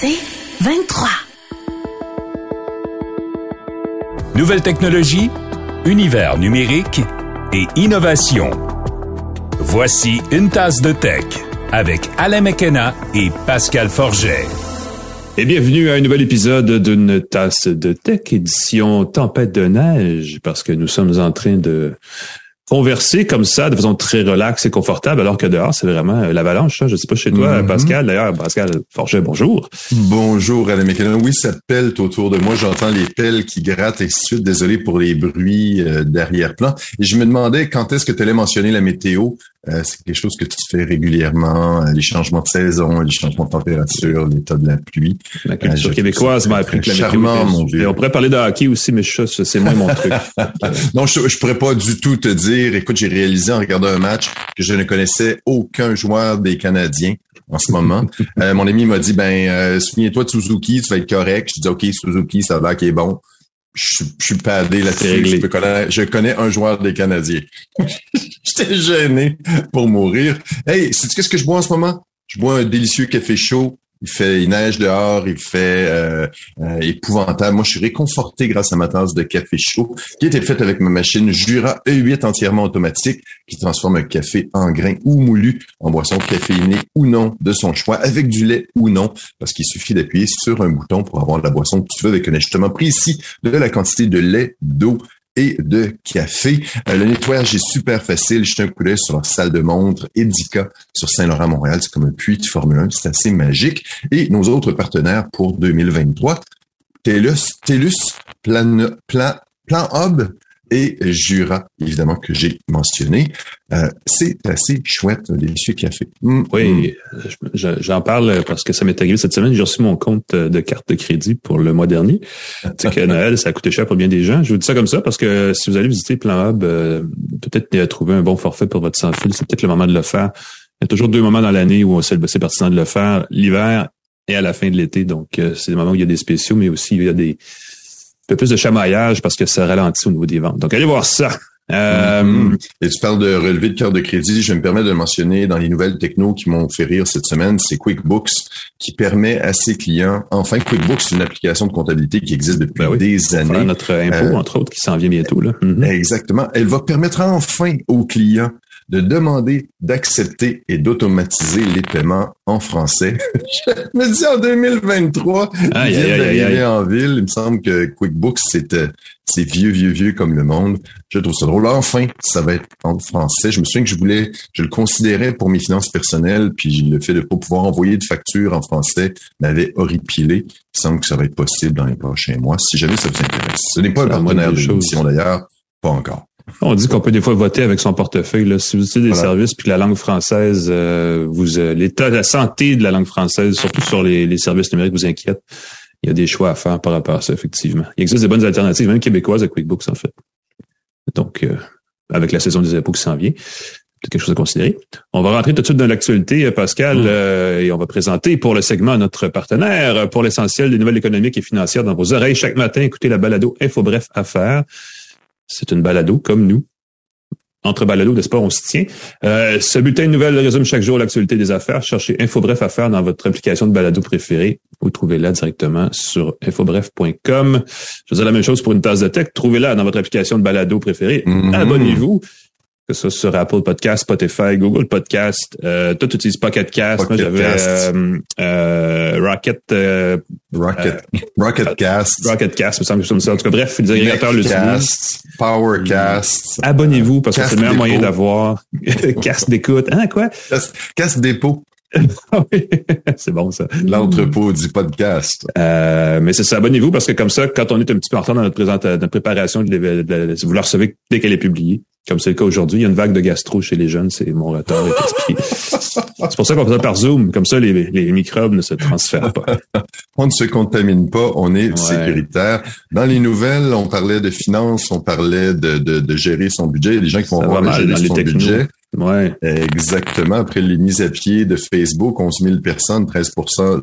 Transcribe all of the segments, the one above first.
C'est 23. Nouvelle technologie, univers numérique et innovation. Voici une tasse de tech avec Alain McKenna et Pascal Forget. Et bienvenue à un nouvel épisode d'une tasse de tech édition tempête de neige parce que nous sommes en train de converser comme ça de façon très relaxe et confortable alors que dehors c'est vraiment euh, l'avalanche. Hein. Je sais pas chez toi, Mhm. Pascal. D'ailleurs, Pascal Forget, bonjour. Bonjour, Alain. Oui, ça pèle autour de moi. J'entends les pelles qui grattent et suite. Désolé pour les bruits euh, d'arrière-plan. Et je me demandais quand est-ce que tu allais mentionner la météo. Euh, c'est quelque chose que tu fais régulièrement. euh, les changements de saison, les changements de température, l'état de la pluie. La Euh, culture je- québécoise m'a appris que la charmant, mon vieux. Et on pourrait parler de hockey aussi, mais ça, c'est moins mon truc. Non, je, je pourrais pas du tout te dire. Écoute, j'ai réalisé en regardant un match que je ne connaissais aucun joueur des Canadiens en ce moment. Euh, mon ami m'a dit, ben, euh, souviens-toi de Suzuki, tu vas être correct. Je dis, OK, Suzuki, ça va, qui est bon. Je, je suis padé C'est là-dessus. Je, connaître- je connais un joueur des Canadiens. J'étais gêné pour mourir. Hey, sais-tu qu'est-ce que je bois en ce moment? Je bois un délicieux café chaud. Il fait, il neige dehors, il fait euh, euh, épouvantable. Moi, je suis réconforté grâce à ma tasse de café chaud qui a été faite avec ma machine Jura E8 entièrement automatique qui transforme un café en grain ou moulu en boisson caféinée ou non de son choix, avec du lait ou non, parce qu'il suffit d'appuyer sur un bouton pour avoir la boisson que tu veux avec un ajustement précis de la quantité de lait, d'eau et de café. Euh, le nettoyage est super facile. Jetez un coup d'œil sur leur salle de montre Edica sur Saint-Laurent-Montréal. C'est comme un puits de Formule 1. C'est assez magique. Et nos autres partenaires pour 2023, TELUS, TELUS, Plan, Plan, Plan Hub et Jura, évidemment, que j'ai mentionné. Euh, c'est assez chouette, délicieux café. Mm, mm. Oui, je- je- j'en parle parce que ça m'est arrivé cette semaine. J'ai reçu mon compte de carte de crédit pour le mois dernier. Tu sais que Noël, ça a coûté cher pour bien des gens. Je vous dis ça comme ça parce que si vous allez visiter Plan Hub, euh, peut-être euh, trouver un bon forfait pour votre sans-fil, c'est peut-être le moment de le faire. Il y a toujours deux moments dans l'année où c'est pertinent de le faire, l'hiver et à la fin de l'été. Donc, euh, c'est des moments où il y a des spéciaux, mais aussi il y a des peu plus de chamaillage parce que ça ralentit au niveau des ventes. Donc, allez voir ça. Euh, Mhm. Et tu parles de relevé de carte de crédit. Je me permets de le mentionner dans les nouvelles techno qui m'ont fait rire cette semaine. C'est QuickBooks qui permet à ses clients, enfin QuickBooks, c'est une application de comptabilité qui existe depuis Ben oui, des faire années. notre impôt, Euh, entre autres, qui s'en vient bientôt. Là. Mhm. Exactement. Elle va permettre enfin aux clients de demander, d'accepter et d'automatiser les paiements en français. Je me dis en 2023, Aïe, ils aïe, aïe, en ville. Il me semble que QuickBooks, c'est euh, c'est vieux, vieux, vieux comme le monde. Je trouve ça drôle. Enfin, ça va être en français. Je me souviens que je voulais, je le considérais pour mes finances personnelles, puis le fait de pas pouvoir envoyer de facture en français m'avait horripilé. Il semble que ça va être possible dans les prochains mois, si jamais ça vous intéresse. Ce n'est pas la partenaire de l'émission d'ailleurs, pas encore. On dit qu'on peut des fois voter avec son portefeuille. Là. Si vous utilisez des Voilà. services puis que la langue française, euh, vous euh, l'état, la santé de la langue française, surtout sur les, les services numériques, vous inquiète. Il y a des choix à faire par rapport à ça, effectivement. Il existe des bonnes alternatives, même québécoises à QuickBooks, en fait. Donc, euh, avec la saison des impôts qui s'en vient, c'est quelque chose à considérer. On va rentrer tout de suite dans l'actualité, euh, Pascal, Mm. euh, et on va présenter pour le segment notre partenaire pour l'essentiel des nouvelles économiques et financières dans vos oreilles chaque matin. Écoutez la balado Info Bref Affaires. C'est une balado comme nous. Entre balado de sport, on se tient. Euh, ce bulletin de nouvelles résume chaque jour l'actualité des affaires. Cherchez Info Bref Affaires dans votre application de balado préférée ou trouvez-la directement sur infobref.com. Je dire la même chose pour une tasse de tech. Trouvez-la dans votre application de balado préférée. Mhm. Abonnez-vous. Que ce soit sur Apple Podcast, Spotify, Google Podcast. Euh, toi, tu utilises Pocket Cast. Moi, j'avais euh, euh, Rocket, euh, Rocket, Rocket Cast, Rocket Cast, me semble que ça. En tout cas, bref, les agrégateurs l'utilisent. Cast, Powercast, Abonnez-vous parce que c'est le meilleur moyen d'avoir cast d'écoute. Hein, quoi? Cast, Cast Dépôt, c'est bon, ça. l'entrepôt du podcast. Euh, mais c'est ça, abonnez-vous parce que comme ça, quand on est un petit peu en retard dans notre, notre préparation, de, de la- vous la recevez dès qu'elle est publiée. Comme c'est le cas aujourd'hui. Il y a une vague de gastro chez les jeunes, c'est mon retard est expliqué. c'est pour ça qu'on fait ça par Zoom, comme ça les, les microbes ne se transfèrent pas. on ne se contamine pas, on est sécuritaire. Dans les nouvelles, on parlait de finances, on parlait de, de, de gérer son budget. Des gens qui vont avoir gérer son budget. Ouais. Exactement. Après les mises à pied de Facebook, 11 000 personnes, 13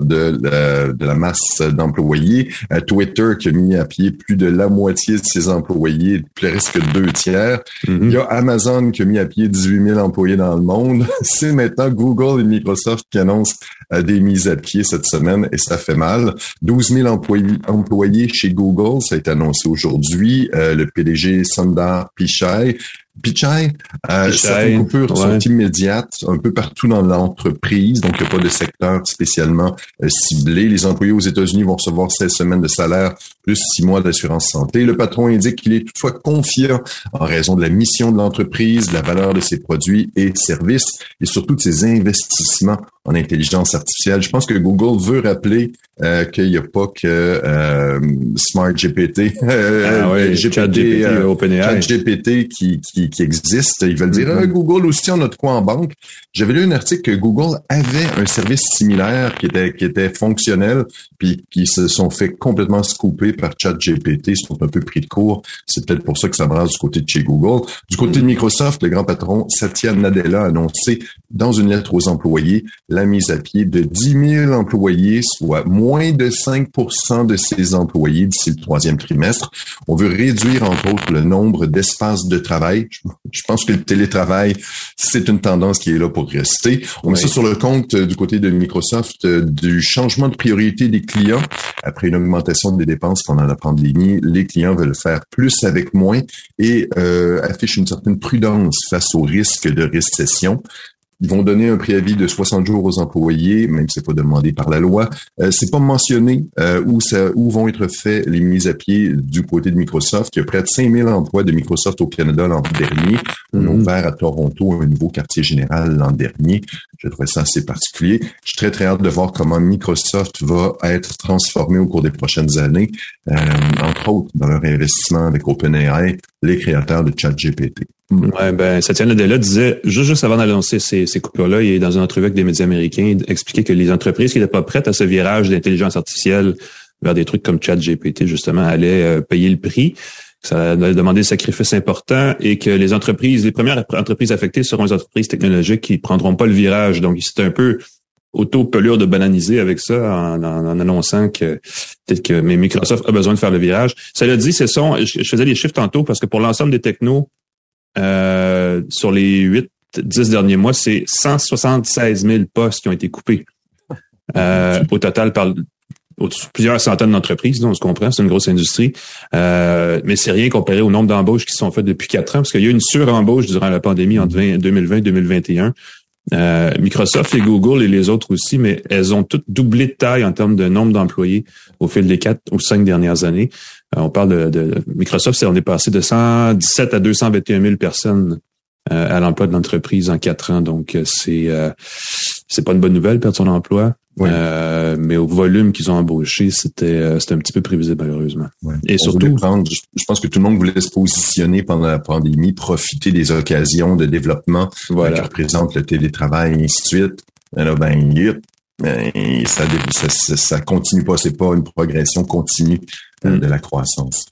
de la, de la masse d'employés. Euh, Twitter qui a mis à pied plus de la moitié de ses employés, presque deux tiers. Mm-hmm. Il y a Amazon qui a mis à pied 18 000 employés dans le monde. C'est maintenant Google et Microsoft qui annoncent euh, des mises à pied cette semaine et ça fait mal. 12 000 employés, employés chez Google, ça a été annoncé aujourd'hui. Euh, le PDG Sundar Pichai Pichai, euh, certaines coupures sont immédiates un peu partout dans l'entreprise, donc il n'y a pas de secteur spécialement euh, ciblé. Les employés aux États-Unis vont recevoir 16 semaines de salaire plus 6 mois d'assurance santé. Le patron indique qu'il est toutefois confiant en raison de la mission de l'entreprise, de la valeur de ses produits et services et surtout de ses investissements en intelligence artificielle. Je pense que Google veut rappeler euh, qu'il n'y a pas que euh, Smart GPT, euh, ah ouais, GPT, euh, GPT qui, qui, qui, existe. Ils veulent dire mm-hmm. Google aussi on a de quoi en banque. J'avais lu un article que Google avait un service similaire qui était qui était fonctionnel, puis qui se sont fait complètement scooper par ChatGPT, sont un peu pris de court. C'est peut-être pour ça que ça brasse du côté de chez Google. Du côté de. Microsoft, le grand patron Satya Nadella a annoncé dans une lettre aux employés la mise à pied de 10 000 employés, soit moins de 5% de ses employés d'ici le troisième trimestre. On veut réduire, entre autres, le nombre d'espaces de travail. Je pense que le télétravail, c'est une tendance qui est là pour rester. On met ça sur le compte euh, du côté de Microsoft euh, du changement de priorité des clients. Après une augmentation des dépenses pendant la pandémie, les clients veulent faire plus avec moins et euh, affichent une certaine prudence face au risque de récession. Ils vont donner un préavis de 60 jours aux employés, même si c'est pas demandé par la loi. Euh, c'est pas mentionné euh, où, ça, où vont être faits les mises à pied du côté de Microsoft. Il y a près de 5000 emplois de Microsoft au Canada l'an dernier. On a mhm. ouvert à Toronto un nouveau quartier général l'an dernier. Je trouvais ça assez particulier. Je suis très, très hâte de voir comment Microsoft va être transformé au cours des prochaines années, euh, entre autres dans leur investissement avec OpenAI, les créateurs de ChatGPT. Ouais, ben, Satya Nadella disait, juste, juste avant d'annoncer ces, ces coupures-là, il est dans une entrevue avec des médias américains, il expliquait que les entreprises qui n'étaient pas prêtes à ce virage d'intelligence artificielle vers des trucs comme ChatGPT, justement, allaient euh, payer le prix. Ça allait demander des sacrifices importants et que les entreprises, les premières entreprises affectées seront les entreprises technologiques qui prendront pas le virage. Donc, c'est un peu auto-pelure de bananiser avec ça en, en, annonçant que peut-être que Microsoft a besoin de faire le virage. Ça l'a dit, ce sont, je, je faisais les chiffres tantôt parce que pour l'ensemble des technos, euh, sur les 8, 10 derniers mois, c'est 176 000 postes qui ont été coupés. Euh, au total, par plusieurs centaines d'entreprises, on se comprend, c'est une grosse industrie. Euh, mais c'est rien comparé au nombre d'embauches qui sont faites depuis quatre ans, parce qu'il y a eu une surembauche durant la pandémie entre 2020 et 2021. Euh, Microsoft et Google et les autres aussi, mais elles ont toutes doublé de taille en termes de nombre d'employés au fil des quatre ou cinq dernières années. Euh, on parle de, de Microsoft, on est passé de 117 à 221 000 personnes euh, à l'emploi de l'entreprise en quatre ans. Donc c'est c'est pas une bonne nouvelle perdre son emploi. Euh, mais au volume qu'ils ont embauché, c'était euh, c'était un petit peu prévisible malheureusement. Et surtout, je pense que tout le monde voulait se positionner pendant la pandémie, profiter des occasions de développement voilà. qui représentent le télétravail et ainsi de suite. Alors, ben, ben, ça, ça, ça, continue pas, c'est pas une progression continue euh, mm. de la croissance.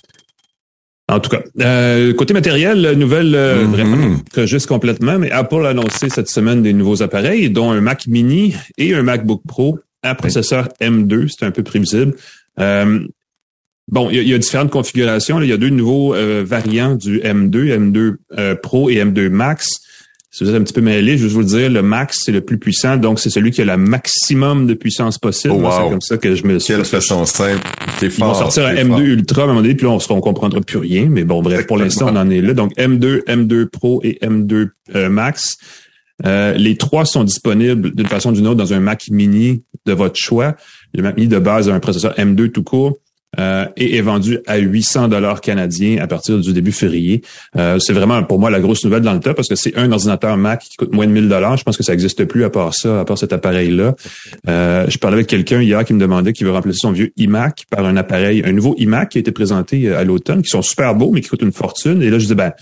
En tout cas, euh, côté matériel, nouvelle euh, mm-hmm. vraiment juste complètement, mais Apple a annoncé cette semaine des nouveaux appareils, dont un Mac Mini et un MacBook Pro à processeur M2. C'est un peu prévisible. Euh, bon, il y, a différentes configurations. Il y a deux nouveaux euh, variants du M2, M2 Pro et M2 Max. Si vous êtes un petit peu mêlé, je vais vous le dire, le max, c'est le plus puissant, donc c'est celui qui a le maximum de puissance possible. Oh, c'est comme ça que je me suis... Quelle façon simple. Ils vont sortir un M2 Ultra à un moment donné, puis là, on ne comprendra plus rien. Mais bon, bref, pour l'instant, on en est là. Donc, M2, M2 Pro et M2 euh, Max. Euh, les trois sont disponibles d'une façon ou d'une autre dans un Mac mini de votre choix. Le Mac mini de base a un processeur M2 tout court euh, et est vendu à 800 dollars canadiens à partir du début février. Euh, c'est vraiment pour moi la grosse nouvelle dans le tas parce que c'est un ordinateur Mac qui coûte moins de 1000 dollars. Je pense que ça n'existe plus à part ça, à part cet appareil-là. Euh, je parlais avec quelqu'un hier qui me demandait qu'il veut remplacer son vieux iMac par un appareil, un nouveau iMac qui a été présenté à l'automne, qui sont super beaux mais qui coûtent une fortune. Et là je dis ben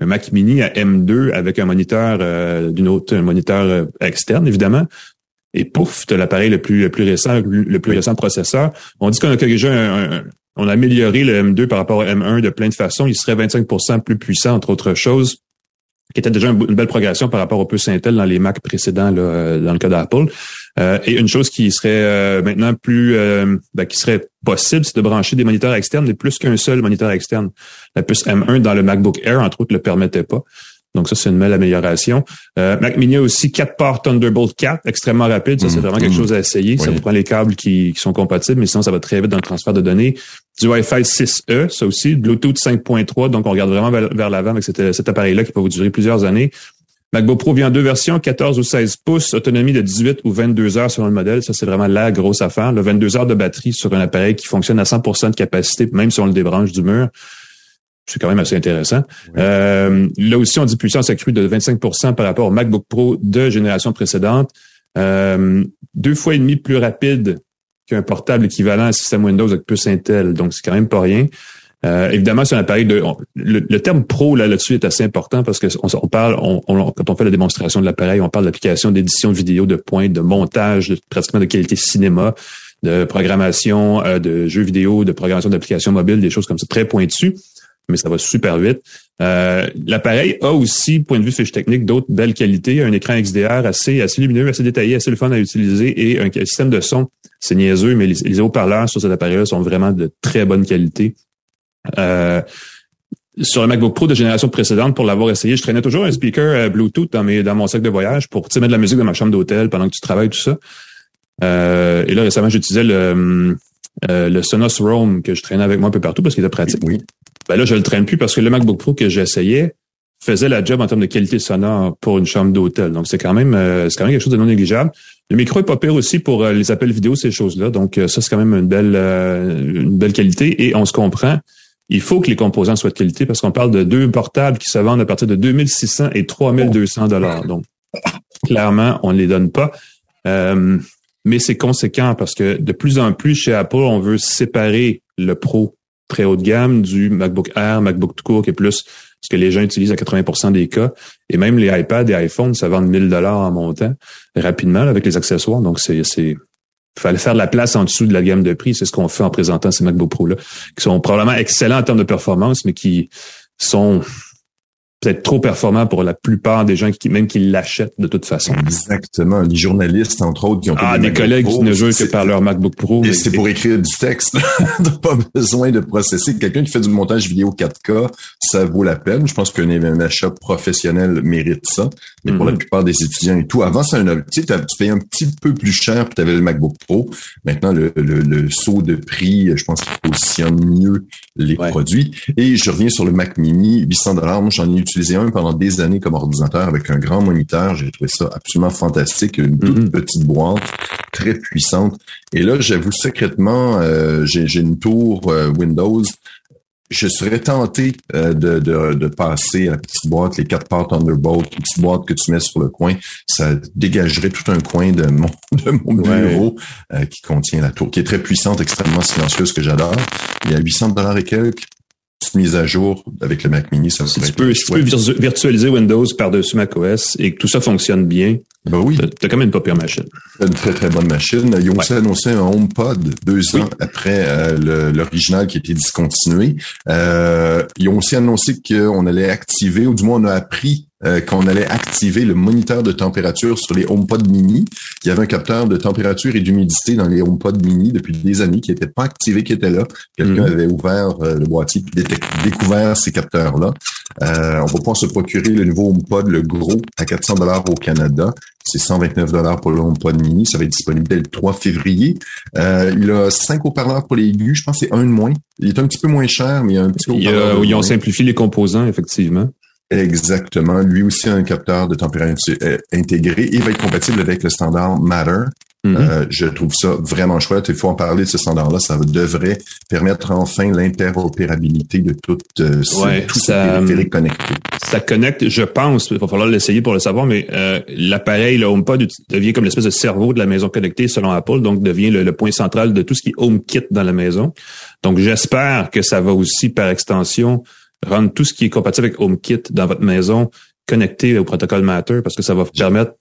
un Mac Mini à M2 avec un moniteur euh, d'une autre, un moniteur euh, externe, évidemment. Et pouf, as l'appareil le plus, le plus récent, le plus récent processeur. On dit qu'on a déjà un, on a amélioré le M2 par rapport au M1 de plein de façons. Il serait 25% plus puissant, entre autres choses qui était déjà une, belle progression par rapport au puces Intel dans les Mac précédents là, euh, dans le cas d'Apple. Euh, et une chose qui serait euh, maintenant plus ben, qui serait possible, c'est de brancher des moniteurs externes et plus qu'un seul moniteur externe. La puce M1 dans le MacBook Air, entre autres, le permettait pas. Donc ça, c'est une belle amélioration. Euh, Mac Mini a aussi quatre ports Thunderbolt 4, extrêmement rapide. Ça, c'est mm. vraiment quelque mm. chose à essayer. Ça vous prend les câbles qui, qui, sont compatibles, mais sinon, ça va très vite dans le transfert de données. Du Wi-Fi 6E, ça aussi. Bluetooth 5.3. Donc, on regarde vraiment vers, l'avant avec cet, cet appareil-là qui peut vous durer plusieurs années. MacBook Pro vient en deux versions, 14 ou 16 pouces, autonomie de 18 ou 22 heures selon le modèle. Ça, c'est vraiment la grosse affaire. Le 22 heures de batterie sur un appareil qui fonctionne à 100% de capacité, même si on le débranche du mur c'est quand même assez intéressant. Euh, là aussi, on dit puissance accrue de 25% par rapport au MacBook Pro de génération précédente. Euh, deux fois et demi plus rapide qu'un portable équivalent à système Windows avec plus Intel. Donc, c'est quand même pas rien. Euh, évidemment, c'est un appareil de. le, terme pro là là-dessus est assez important parce que on, parle, on, quand on fait la démonstration de l'appareil, on parle d'application d'édition vidéo, de pointe, de montage, de, pratiquement de qualité cinéma, de programmation de jeux vidéo, de programmation d'applications mobiles, des choses comme ça très pointues mais ça va super vite. Euh, L'appareil a aussi, point de vue fiche technique, d'autres belles qualités. Un écran XDR assez, assez lumineux, assez détaillé, assez le fun à utiliser et un système de son. C'est niaiseux, mais les, haut-parleurs sur cet appareil-là sont vraiment de très bonne qualité. Euh, sur le MacBook Pro de génération précédente, pour l'avoir essayé, je traînais toujours un speaker euh, Bluetooth dans, mes, dans mon sac de voyage pour mettre de la musique dans ma chambre d'hôtel pendant que tu travailles, tout ça. Euh, et là, récemment, j'utilisais le, le Sonos Roam que je traînais avec moi un peu partout parce qu'il était pratique. Oui. Ben là, je le traîne plus parce que le MacBook Pro que j'essayais faisait la job en termes de qualité sonore pour une chambre d'hôtel. Donc, c'est quand même euh, c'est quand même quelque chose de non négligeable. Le micro est pas pire aussi pour euh, les appels vidéo, ces choses-là. Donc, euh, ça, c'est quand même une belle une belle qualité. Et on se comprend. Il faut que les composants soient de qualité parce qu'on parle de deux portables qui se vendent à partir de 2600 et 3200 dollars. Donc, clairement, on ne les donne pas. Mais c'est conséquent parce que de plus en plus chez Apple, on veut séparer le pro très haut de gamme du MacBook Air, MacBook tout court, qui est plus ce que les gens utilisent à 80% des cas. Et même les iPads et iPhones, ça vend 1000 dollars en montant rapidement avec les accessoires. Donc, c'est, c'est, fallait faire de la place en dessous de la gamme de prix. C'est ce qu'on fait en présentant ces MacBook Pro-là, qui sont probablement excellents en termes de performance, mais qui sont peut-être trop performant pour la plupart des gens qui même qui l'achètent de toute façon. Exactement. Les journalistes, entre autres, qui ont ah, des, collègues qui ne jouent que par leur MacBook Pro. Et c'est pour écrire du texte. pas besoin de processer. Quelqu'un qui fait du montage vidéo 4K, ça vaut la peine. Je pense qu'un achat professionnel mérite ça. Mais pour la mhm. plupart des étudiants et tout, avant, c'est un, tu, tu payais un petit peu plus cher puis tu avais le MacBook Pro. Maintenant, le, le, saut de prix, je pense qu'il positionne mieux les produits. Et je reviens sur le Mac Mini, 800 dollars. Moi, j'en ai utilisé un pendant des années comme ordinateur avec un grand moniteur. J'ai trouvé ça absolument fantastique. Une toute mm-hmm. petite boîte, très puissante. Et là, j'avoue secrètement, euh, j'ai une tour euh, Windows. Je serais tenté euh, de, de, passer à la petite boîte, les quatre ports Thunderbolt, une petite boîte que tu mets sur le coin. Ça dégagerait tout un coin de mon, de mon bureau qui contient la tour, qui est très puissante, extrêmement silencieuse, que j'adore. Il y a 800 dollars et quelques petite mise à jour avec le Mac Mini, ça si tu peux, si tu peux virtualiser Windows par-dessus macOS et que tout ça fonctionne bien, ben oui. t'as quand même une pas pire machine. Une très, très bonne machine. Ils ont aussi annoncé un HomePod deux ans après euh, l'original qui a été discontinué. Euh, ils ont aussi annoncé qu'on allait activer, ou du moins on a appris euh, qu'on allait activer le moniteur de température sur les HomePod mini. Il y avait un capteur de température et d'humidité dans les HomePod mini depuis des années qui n'était pas activé, qui était là. Quelqu'un mhm. avait ouvert euh, le boîtier et découvert ces capteurs-là. Euh, on va pouvoir se procurer le nouveau HomePod, le gros, à 400 dollars au Canada. C'est 129 dollars pour le HomePod mini. Ça va être disponible dès le 3 février. Euh, il a cinq haut-parleurs pour les aigus. Je pense que c'est un de moins. Il est un petit peu moins cher, mais il y a un petit haut-parleur. Ils ont simplifié les composants, effectivement. Exactement. Lui aussi a un capteur de température euh, intégré et va être compatible avec le standard Matter. Mm-hmm. Euh, je trouve ça vraiment chouette. Il faut en parler de ce standard-là. Ça devrait permettre enfin l'interopérabilité de toutes euh, ouais, tous ça, ces connectés. Ça connecte, je pense, il va falloir l'essayer pour le savoir, mais euh, l'appareil, le HomePod, devient comme l'espèce de cerveau de la maison connectée selon Apple, donc devient le, le, point central de tout ce qui est HomeKit dans la maison. Donc j'espère que ça va aussi par extension rendre tout ce qui est compatible avec HomeKit dans votre maison connecté au protocole Matter parce que ça va permettre,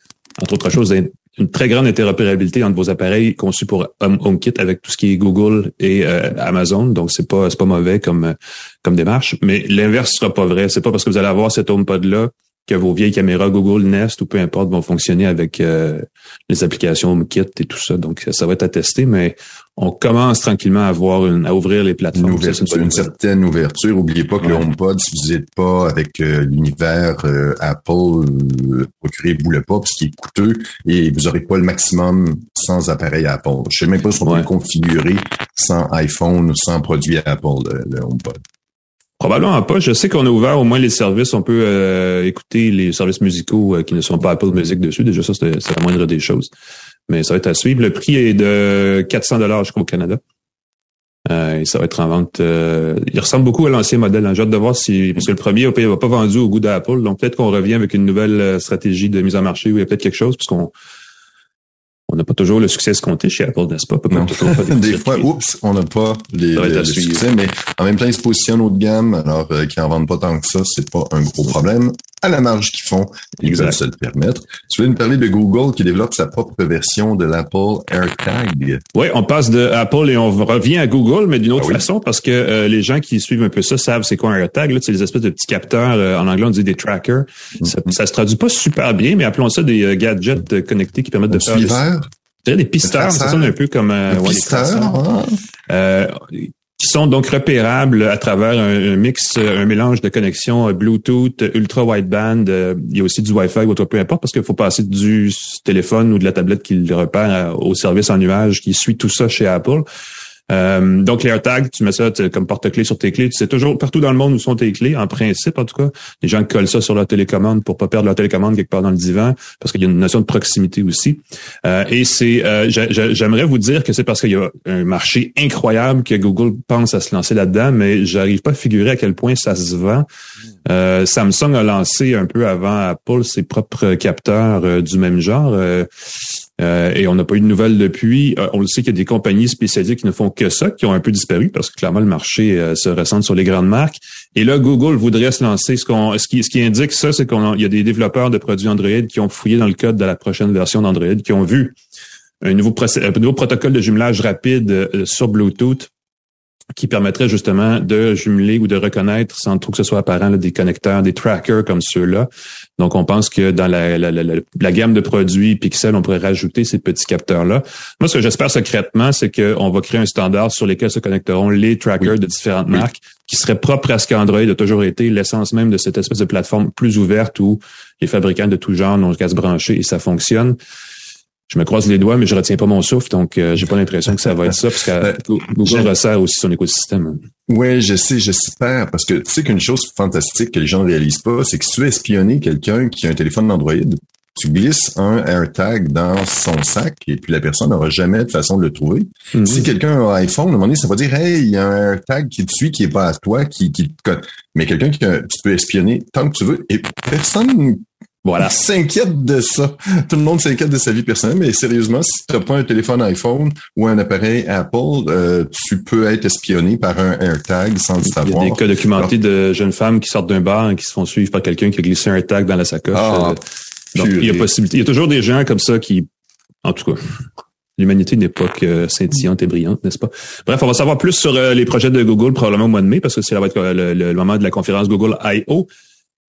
entre autres choses, une très grande interopérabilité entre vos appareils conçus pour HomeKit avec tout ce qui est Google et euh, Amazon. Donc c'est pas c'est pas mauvais comme comme démarche, mais l'inverse sera pas vrai. C'est pas parce que vous allez avoir cet HomePod là que vos vieilles caméras Google Nest ou peu importe vont fonctionner avec euh, les applications HomeKit et tout ça. Donc, ça va être à tester, mais on commence tranquillement à voir une, à ouvrir les plateformes. Une, ouverture, une, certaine ouverture. N'oubliez pas que le HomePod, si vous n'êtes pas avec euh, l'univers euh, Apple, procurez-vous-le pas parce qu'il est coûteux et vous n'aurez pas le maximum sans appareil Apple. Je sais même pas si on peut le configurer sans iPhone ou sans produit Apple, le HomePod. Probablement pas. Je sais qu'on a ouvert au moins les services. On peut euh, écouter les services musicaux euh, qui ne sont pas Apple Music dessus. Déjà, ça, c'est la moindre des choses. Mais ça va être à suivre. Le prix est de 400 dollars, je crois, au Canada. Euh, et ça va être en vente. il ressemble beaucoup à l'ancien modèle. Hein. J'ai hâte de voir si, parce que le premier ne va pas vendu au goût d'Apple. Donc peut-être qu'on revient avec une nouvelle stratégie de mise en marché où il y a peut-être quelque chose, puisqu'on on n'a pas toujours le succès escompté chez Apple, n'est-ce pas? des, des fois, oups, on n'a pas les, le, succès, mais en même temps, ils se positionnent haut de gamme, alors euh, qu'ils en vendent pas tant que ça, c'est pas un gros problème. À la marge qu'ils font, ils veulent se le permettre. Tu veux nous parler de Google qui développe sa propre version de l'Apple AirTag? Oui, on passe de Apple et on revient à Google, mais d'une autre ah façon, parce que euh, les gens qui suivent un peu ça savent c'est quoi un AirTag. Là, c'est des espèces de petits capteurs. Euh, en anglais, on dit des trackers. ça, mm-hmm. ça, se traduit pas super bien, mais appelons ça des gadgets connectés qui permettent de faire des pisteurs, ça sonne un peu comme euh, euh, qui sont donc repérables à travers un, mix, un mélange de connexions euh, Bluetooth, ultra wideband. il y a aussi du Wi-Fi ou peu importe parce qu'il faut passer du téléphone ou de la tablette qui le repère au service en nuage qui suit tout ça chez Apple. Euh, donc, les AirTags, tu mets ça comme porte-clés sur tes clés. Tu sais toujours partout dans le monde où sont tes clés, en principe en tout cas. Les gens collent ça sur leur télécommande pour pas perdre leur télécommande quelque part dans le divan, parce qu'il y a une notion de proximité aussi. Euh, et c'est, euh, j'aimerais vous dire que c'est parce qu'il y a un marché incroyable que Google pense à se lancer là-dedans, mais j'arrive pas à figurer à quel point ça se vend. Euh, Samsung a lancé un peu avant Apple ses propres capteurs du même genre. Euh, et on n'a pas eu de nouvelles depuis. Euh, on le sait qu'il y a des compagnies spécialisées qui ne font que ça, qui ont un peu disparu parce que clairement le marché euh, se ressent sur les grandes marques. Et là, Google voudrait se lancer. Ce, qui, indique ça, c'est qu'il y a des développeurs de produits Android qui ont fouillé dans le code de la prochaine version d'Android, qui ont vu un nouveau protocole de jumelage rapide sur Bluetooth qui permettrait justement de jumeler ou de reconnaître sans trop que ce soit apparent des connecteurs, des trackers comme ceux-là. Donc, on pense que dans la, la, la, la, gamme de produits Pixel, on pourrait rajouter ces petits capteurs-là. Moi, ce que j'espère secrètement, c'est qu'on va créer un standard sur lequel se connecteront les trackers de différentes marques qui seraient propres à ce qu'Android a toujours été, l'essence même de cette espèce de plateforme plus ouverte où les fabricants de tout genre n'ont qu'à se brancher et ça fonctionne je me croise les doigts, mais je retiens pas mon souffle, donc euh, j'ai pas l'impression que ça va être ça, parce que ben, Google resserre aussi son écosystème. Oui, je sais, j'espère, parce que tu sais qu'une chose fantastique que les gens ne réalisent pas, c'est que si tu veux espionner quelqu'un qui a un téléphone Android, tu glisses un AirTag dans son sac et puis la personne n'aura jamais de façon de le trouver. Mhm. Si quelqu'un a un iPhone, à un moment donné, ça va dire Hey, il y a un AirTag qui te suit, qui est pas à toi, qui, qui Mais quelqu'un qui tu peux espionner tant que tu veux et personne voilà. s'inquiète de ça. Tout le monde s'inquiète de sa vie personnelle, mais sérieusement, si tu n'as pas un téléphone iPhone ou un appareil Apple, euh, tu peux être espionné par un AirTag sans le savoir. Il y a des cas documentés de jeunes femmes qui sortent d'un bar et qui se font suivre par quelqu'un qui a glissé un AirTag dans la sacoche. Ah, euh, donc, il y a possibilité. Il y a toujours des gens comme ça qui, en tout cas, L'humanité n'est pas que scintillante et brillante, n'est-ce pas? Bref, on va savoir plus sur euh, les projets de Google probablement au mois de mai parce que c'est le, le, moment de la conférence Google I.O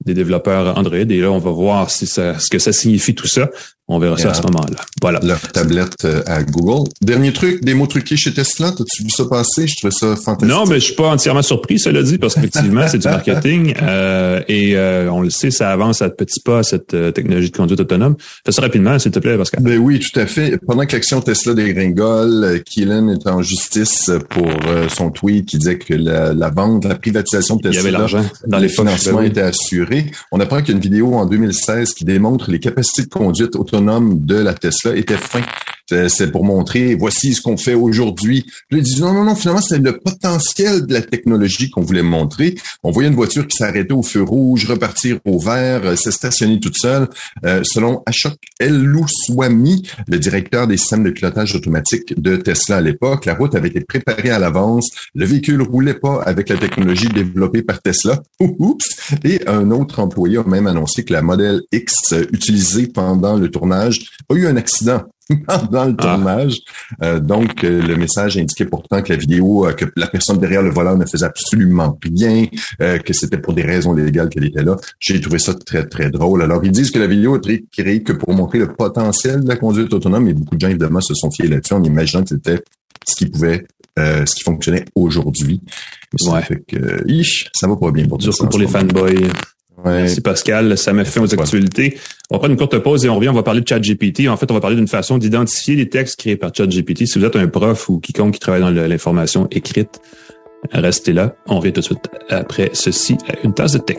des développeurs Android. Et là, on va voir si ça, ce que ça signifie tout ça. On verra ça à ce moment-là. Voilà. Leur tablette euh, à Google. Dernier truc, des mots truqués chez Tesla. T'as-tu vu ça passer? Je trouvais ça fantastique. Non, mais je suis pas entièrement surpris, cela dit, parce qu'effectivement, c'est du marketing. Euh, et euh, on le sait, ça avance à petits pas, cette technologie de conduite autonome. Fais ça rapidement, s'il te plaît, Pascal. Ben oui, tout à fait. Pendant que l'action Tesla dégringole, Keelan est en justice pour son tweet qui disait que la, vente, la privatisation de Tesla, Il y avait l'argent dans les financements ben étaient assurés. On apprend qu'il vidéo en 2016 qui démontre les capacités de conduite autonome de la Tesla était fin. C'est pour montrer, voici ce qu'on fait aujourd'hui. Ils disent, non, non, non, finalement, c'est le potentiel de la technologie qu'on voulait montrer. On voyait une voiture qui s'arrêtait au feu rouge, repartir au vert, euh, se stationner toute seule. Euh, selon Ashok Swami, le directeur des systèmes de pilotage automatique de Tesla à l'époque, la route avait été préparée à l'avance, le véhicule roulait pas avec la technologie développée par Tesla. Oups! Et un autre employé a même annoncé que la modèle X utilisée pendant le tournage a eu un accident dans le ah. tournage. Euh, donc, euh, le message indiquait pourtant que la vidéo, euh, que la personne derrière le volant ne faisait absolument rien, que c'était pour des raisons légales qu'elle était là. J'ai trouvé ça très, très drôle. Alors, ils disent que la vidéo a été créée que pour montrer le potentiel de la conduite autonome, et beaucoup de gens, évidemment, se sont fiés là-dessus en imaginant que c'était ce qui pouvait ce qui fonctionnait aujourd'hui. Ouais. Ça fait que, ça va pas bien pour Surtout pour les fanboys. Merci Pascal, ça m'a fait aux actualités. On va prendre une courte pause et on revient, on va parler de ChatGPT. En fait, on va parler d'une façon d'identifier les textes créés par ChatGPT. Si vous êtes un prof ou quiconque qui travaille dans l'information écrite, restez là. On revient tout de suite après ceci à une tasse de tech.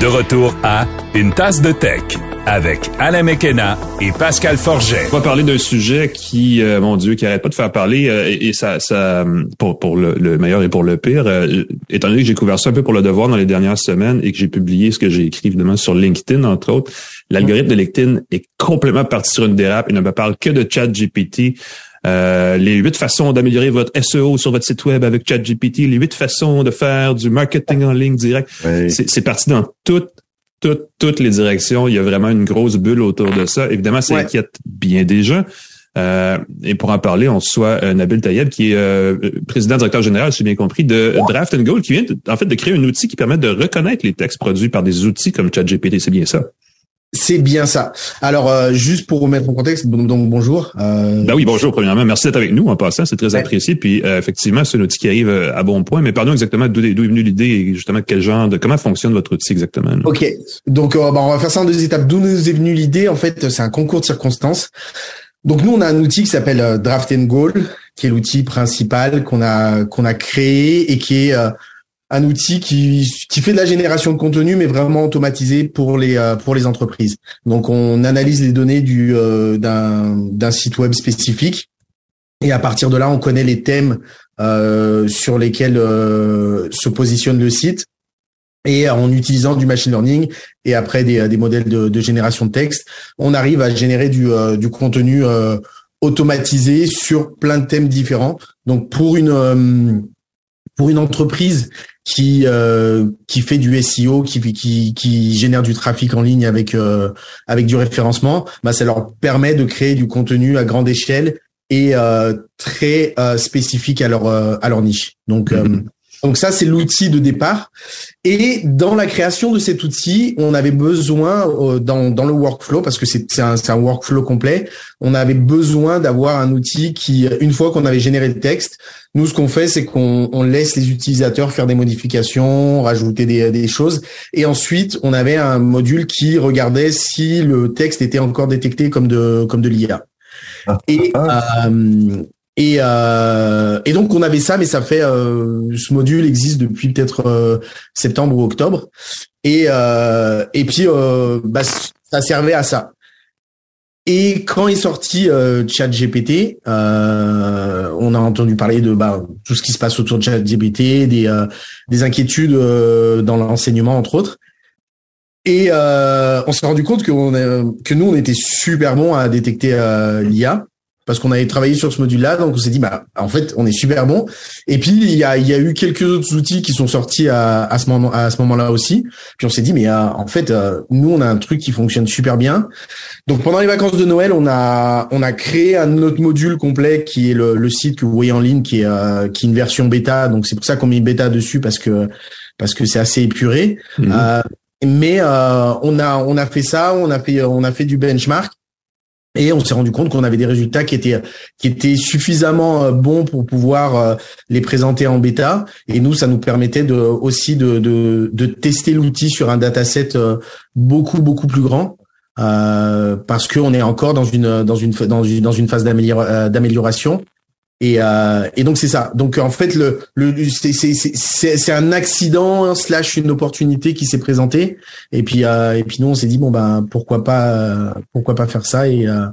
De retour à Une tasse de tech avec Alain Mekena et Pascal Forget. On va parler d'un sujet qui, euh, mon Dieu, qui arrête pas de faire parler euh, et, ça, ça pour, pour le, meilleur et pour le pire. Euh, étant donné que j'ai couvert ça un peu pour le devoir dans les dernières semaines et que j'ai publié ce que j'ai écrit évidemment sur LinkedIn entre autres, l'algorithme de LinkedIn est complètement parti sur une dérape. Il ne me parle que de ChatGPT. Euh, les huit façons d'améliorer votre SEO sur votre site web avec ChatGPT, les huit façons de faire du marketing en ligne direct. C'est parti dans toutes toutes, toutes les directions. Il y a vraiment une grosse bulle autour de ça. Évidemment, ça inquiète bien des gens. Euh, et pour en parler, on soit euh, Nabil Tayeb, qui est euh, président directeur général, si j'ai bien compris, de Draft and Gold, qui vient en fait de créer un outil qui permet de reconnaître les textes produits par des outils comme ChatGPT. C'est bien ça. C'est bien ça. Alors, euh, juste pour remettre en contexte, donc, bonjour. Euh... Ben oui, bonjour. Premièrement, merci d'être avec nous en passant, c'est très apprécié. Puis euh, effectivement, c'est un outil qui arrive euh, à bon point. Mais pardon exactement d'où est venue l'idée et justement quel genre de comment fonctionne votre outil exactement. Ok. Donc, ben, on va faire ça en deux étapes. D'où nous est venue l'idée? En fait, c'est un concours de circonstances. Donc nous, on a un outil qui s'appelle Draft and Goal, qui est l'outil principal qu'on a qu'on a créé et qui est un outil qui, qui fait de la génération de contenu, mais vraiment automatisé pour les euh, pour les entreprises. Donc, on analyse les données du euh, d'un d'un site web spécifique, et à partir de là, on connaît les thèmes euh, sur lesquels se positionne le site. Et en utilisant du machine learning et après des, des modèles de, de génération de texte, on arrive à générer du, du contenu automatisé sur plein de thèmes différents. Donc pour une pour une entreprise qui euh, qui fait du SEO, qui qui qui génère du trafic en ligne avec euh, avec du référencement, bah ça leur permet de créer du contenu à grande échelle et euh, très spécifique à leur à leur niche. Donc mm-hmm. Donc ça, c'est l'outil de départ. Et dans la création de cet outil, on avait besoin, euh, dans, dans le workflow, parce que c'est un, un workflow complet, on avait besoin d'avoir un outil qui, une fois qu'on avait généré le texte, nous, ce qu'on fait, c'est qu'on on laisse les utilisateurs faire des modifications, rajouter des, des choses. Et ensuite, on avait un module qui regardait si le texte était encore détecté comme de, comme de l'IA. Ah. Et, ah. euh, et, euh, et donc on avait ça, mais ça fait euh, ce module existe depuis peut-être euh, septembre ou octobre. Et euh, et puis euh, bah, ça servait à ça. Et quand est sorti euh, ChatGPT, on a entendu parler de bah, tout ce qui se passe autour de ChatGPT, des des inquiétudes dans l'enseignement entre autres. Et on s'est rendu compte que, on que nous on était super bon à détecter l'IA parce qu'on avait travaillé sur ce module-là, donc on s'est dit bah en fait on est super bon. Et puis il y a il y a eu quelques autres outils qui sont sortis à, à ce moment à ce moment-là aussi. Puis on s'est dit mais euh, en fait euh, nous on a un truc qui fonctionne super bien. Donc pendant les vacances de Noël on a on a créé un autre module complet qui est le, le site que vous voyez en ligne qui est euh, qui est une version bêta. Donc c'est pour ça qu'on met bêta dessus parce que parce que c'est assez épuré. Mhm. mais on a on a fait ça, on a fait on a fait du benchmark. Et on s'est rendu compte qu'on avait des résultats qui étaient qui étaient suffisamment euh, bons pour pouvoir euh, les présenter en bêta. Et nous, ça nous permettait aussi de de, de tester l'outil sur un dataset euh, beaucoup beaucoup plus grand. Euh, parce qu'on est encore dans une dans une dans une dans une phase d'amélior- d'amélioration et, euh, et donc c'est ça. Donc en fait le le c'est c'est c'est c'est un accident slash une opportunité qui s'est présentée. Et puis euh, et puis nous on s'est dit bon ben pourquoi pas euh, pourquoi pas faire ça et euh,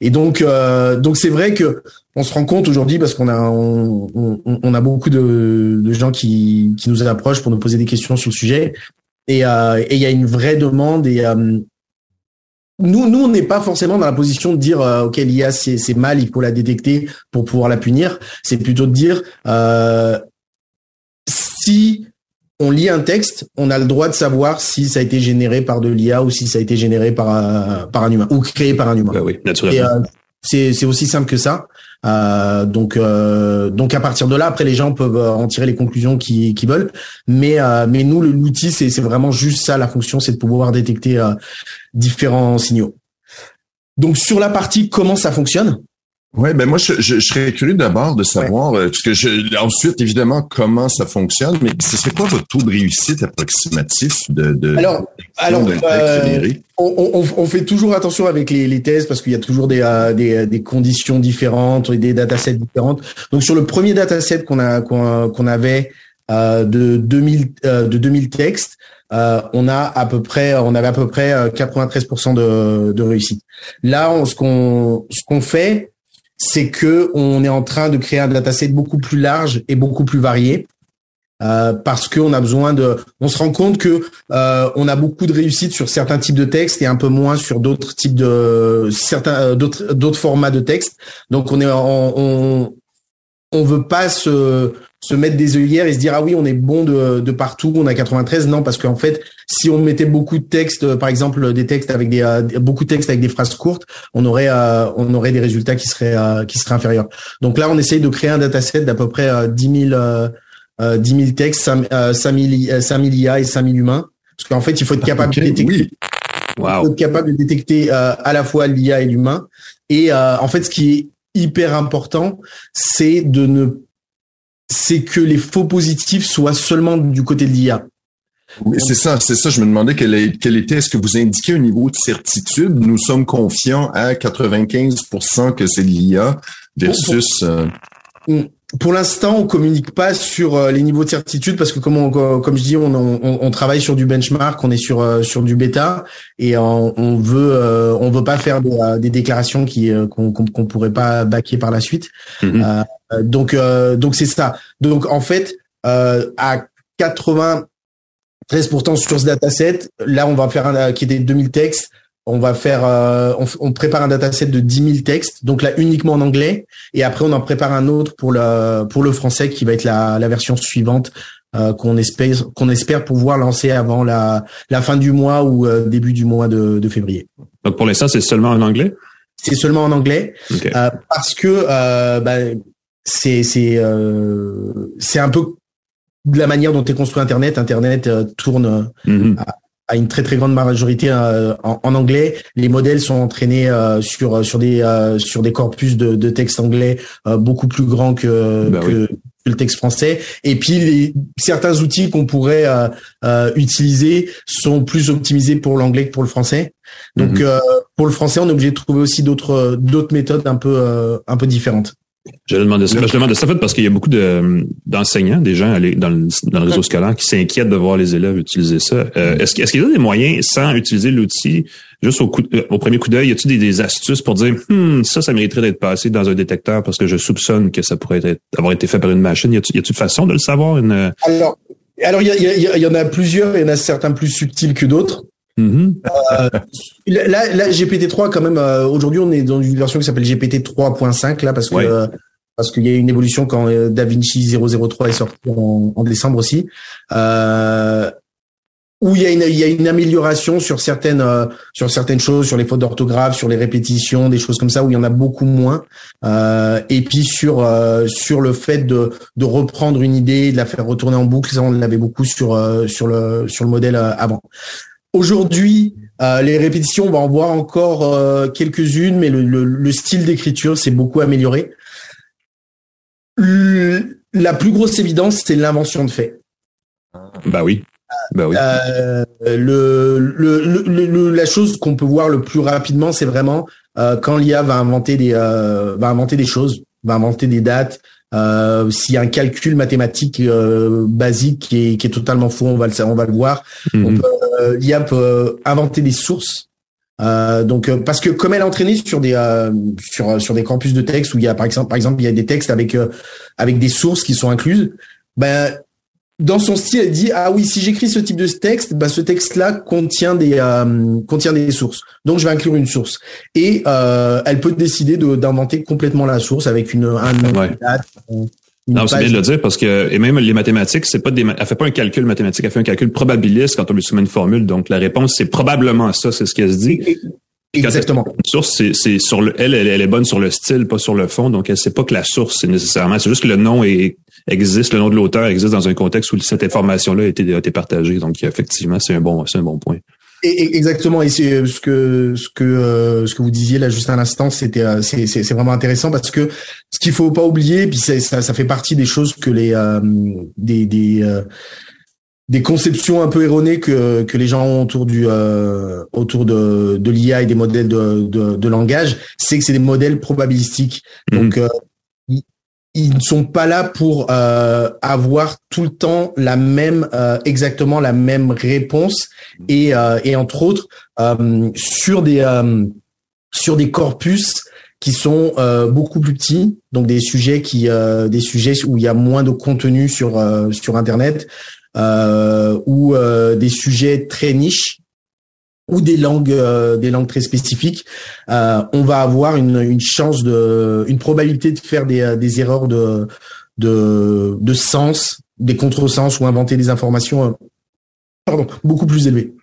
et donc euh, donc c'est vrai que on se rend compte aujourd'hui parce qu'on a on, on, on a beaucoup de, de gens qui qui nous approchent pour nous poser des questions sur le sujet et euh, et il y a une vraie demande et nous, nous, on n'est pas forcément dans la position de dire euh, ok l'IA c'est c'est mal, il faut la détecter pour pouvoir la punir. C'est plutôt de dire euh, si on lit un texte, on a le droit de savoir si ça a été généré par de l'IA ou si ça a été généré par un, par un humain ou créé par un humain. Ben oui, Et, naturellement. euh, c'est aussi simple que ça. Euh, donc euh, donc à partir de là, après les gens peuvent euh, en tirer les conclusions qu'ils veulent. Mais mais nous, l'outil, c'est vraiment juste ça. La fonction, c'est de pouvoir détecter différents signaux. Donc sur la partie comment ça fonctionne. Ouais, ben moi je, je, je serais curieux d'abord de savoir, euh, parce que je, ensuite évidemment comment ça fonctionne, mais ce serait quoi votre taux de réussite approximatif de, de Alors alors euh, on, on, on fait toujours attention avec les, les tests parce qu'il y a toujours des, euh, des, des conditions différentes et des datasets différentes. Donc sur le premier dataset qu'on a qu'on qu'on avait euh, de 2000 euh, de 2000 textes, euh, on a à peu près on avait à peu près euh, 93% de, de réussite. Là, on, ce qu'on ce qu'on fait, c'est que on est en train de créer un dataset beaucoup plus large et beaucoup plus varié. Euh, parce qu'on a besoin de, on se rend compte que euh, on a beaucoup de réussite sur certains types de textes et un peu moins sur d'autres types de certains euh, d'autres d'autres formats de texte. Donc on est on, on veut pas se se mettre des œillères et se dire ah oui on est bon de, de partout on a 93 non parce qu'en fait si on mettait beaucoup de textes par exemple des textes avec des euh, beaucoup de textes avec des phrases courtes on aurait euh, on aurait des résultats qui seraient euh, qui seraient inférieurs donc là on essaye de créer un dataset d'à peu près euh, 10 000 euh, euh, 10 000 textes 5, euh, 5 000 I- euh, 5 000 IA et 5 000 humains parce qu'en fait il faut être capable de détecter oui. Wow. capable de détecter euh, à la fois l'IA et l'humain. Et euh, en fait, ce qui est hyper important, c'est de ne, c'est que les faux positifs soient seulement du côté de l'IA. C'est ça, c'est ça. Je me demandais quel, est- quel était, est-ce que vous indiquez un niveau de certitude? Nous sommes confiants à 95% que c'est de l'IA versus, euh, Pour l'instant, on communique pas sur euh, les niveaux de certitude parce que comme on, comme je dis, on, on, on travaille sur du benchmark, on est sur euh, sur du bêta et on, on veut euh, on veut pas faire des, euh, des déclarations qui euh, qu'on qu'on pourrait pas baquer par la suite. Mhm. Euh, donc euh, donc c'est ça. Donc en fait, euh, à 93% sur ce dataset, là on va faire un euh, qui était 2000 textes. On va faire, euh, on, on prépare un dataset de 10 000 textes, donc là uniquement en anglais, et après on en prépare un autre pour le pour le français qui va être la, la version suivante euh, qu'on espère qu'on espère pouvoir lancer avant la la fin du mois ou euh, début du mois de, de février. Donc pour l'instant, c'est seulement en anglais? C'est seulement en anglais. Euh, parce que euh, bah, c'est c'est euh, c'est un peu de la manière dont est construit Internet. Internet tourne Mhm. à une très très grande majorité euh, en, en anglais. Les modèles sont entraînés euh, sur sur des euh, sur des corpus de, de texte anglais euh, beaucoup plus grands que, Ben que, que le texte français. Et puis les, certains outils qu'on pourrait euh, euh, utiliser sont plus optimisés pour l'anglais que pour le français. Donc Mhm. euh, pour le français, on est obligé de trouver aussi d'autres d'autres méthodes un peu euh, un peu différentes. Je demande ça. Je demande ça fait parce qu'il y a beaucoup de, d'enseignants, des gens dans le, dans le réseau scolaire qui s'inquiètent de voir les élèves utiliser ça. Euh, est-ce, qu'il- est-ce qu'il y a des moyens, sans utiliser l'outil, juste au, coup, de- au premier coup d'œil, y a-t-il des, des astuces pour dire, hmm, ça, ça mériterait d'être passé dans un détecteur parce que je soupçonne que ça pourrait être, avoir été fait par une machine? Y a-t-il, y a-t-il façon de le savoir? Une, Alors alors il y, y y en a plusieurs, il y en a certains plus subtils que d'autres. Euh, là, là, GPT-3, quand même, euh, aujourd'hui, on est dans une version qui s'appelle GPT 3.5, là, parce que euh, parce qu'il y a une évolution quand DaVinci 003 est sorti en, en décembre aussi. Euh, où il y a une, il y a une amélioration sur certaines euh, sur certaines choses, sur les fautes d'orthographe, sur les répétitions, des choses comme ça où il y en a beaucoup moins. Euh, et puis sur euh, sur le fait de de reprendre une idée, de la faire retourner en boucle, ça on l'avait beaucoup sur sur le sur le modèle avant. Aujourd'hui, les répétitions, on va en voir encore quelques-unes, mais le, le, le style d'écriture s'est beaucoup amélioré. La plus grosse évidence, c'est l'invention de faits. Bah oui. Ben oui. Euh, le, le, le, la chose qu'on peut voir le plus rapidement, c'est vraiment euh, quand l'IA va inventer des euh, va inventer des choses, va inventer des dates. Euh, S'il y a un calcul mathématique euh, basique qui est, qui est totalement faux, on va le on va le voir. Mhm. Euh, L'IA peut inventer des sources. donc parce que comme elle est entraînée sur des sur sur des campus de texte où il y a par exemple par exemple il y a des textes avec avec des sources qui sont incluses, ben dans son style, elle dit ah oui, si j'écris ce type de texte, bah ce texte-là contient des euh, contient des sources. Donc je vais inclure une source. Et euh, elle peut décider d'inventer complètement la source avec une un date, non, c'est bien de le dire parce que et même les mathématiques, c'est pas des, elle fait pas un calcul mathématique, elle fait un calcul probabiliste quand on lui soumet une formule. Donc la réponse c'est probablement ça, c'est ce qu'elle se dit. Exactement. Source, c'est sur le, elle, elle, est bonne sur le style, pas sur le fond. Donc, elle sait pas que la source, c'est nécessairement, c'est juste que le nom est, existe, le nom de l'auteur existe dans un contexte où cette information-là a été, a été partagée. Donc, effectivement, c'est un bon, c'est un bon point. Et, exactement. Et c'est euh, ce que ce que euh, ce que vous disiez là juste à l'instant, c'était euh, c'est c'est vraiment intéressant parce que ce qu'il faut pas oublier, puis ça, ça fait partie des choses que les des des des conceptions un peu erronées que, que les gens ont autour du euh, autour de, de l'IA et des modèles de, de, de langage, c'est que c'est des modèles probabilistiques. Mhm. Donc euh, ils, ne sont pas là pour euh, avoir tout le temps la même exactement la même réponse et et entre autres sur des sur des corpus qui sont beaucoup plus petits, donc des sujets qui des sujets où il y a moins de contenu sur sur internet ou euh, des sujets très niches ou des langues euh, des langues très spécifiques, on va avoir une, chance de une probabilité de faire des, des erreurs de de, de sens, des contresens ou inventer des informations pardon, beaucoup plus élevées.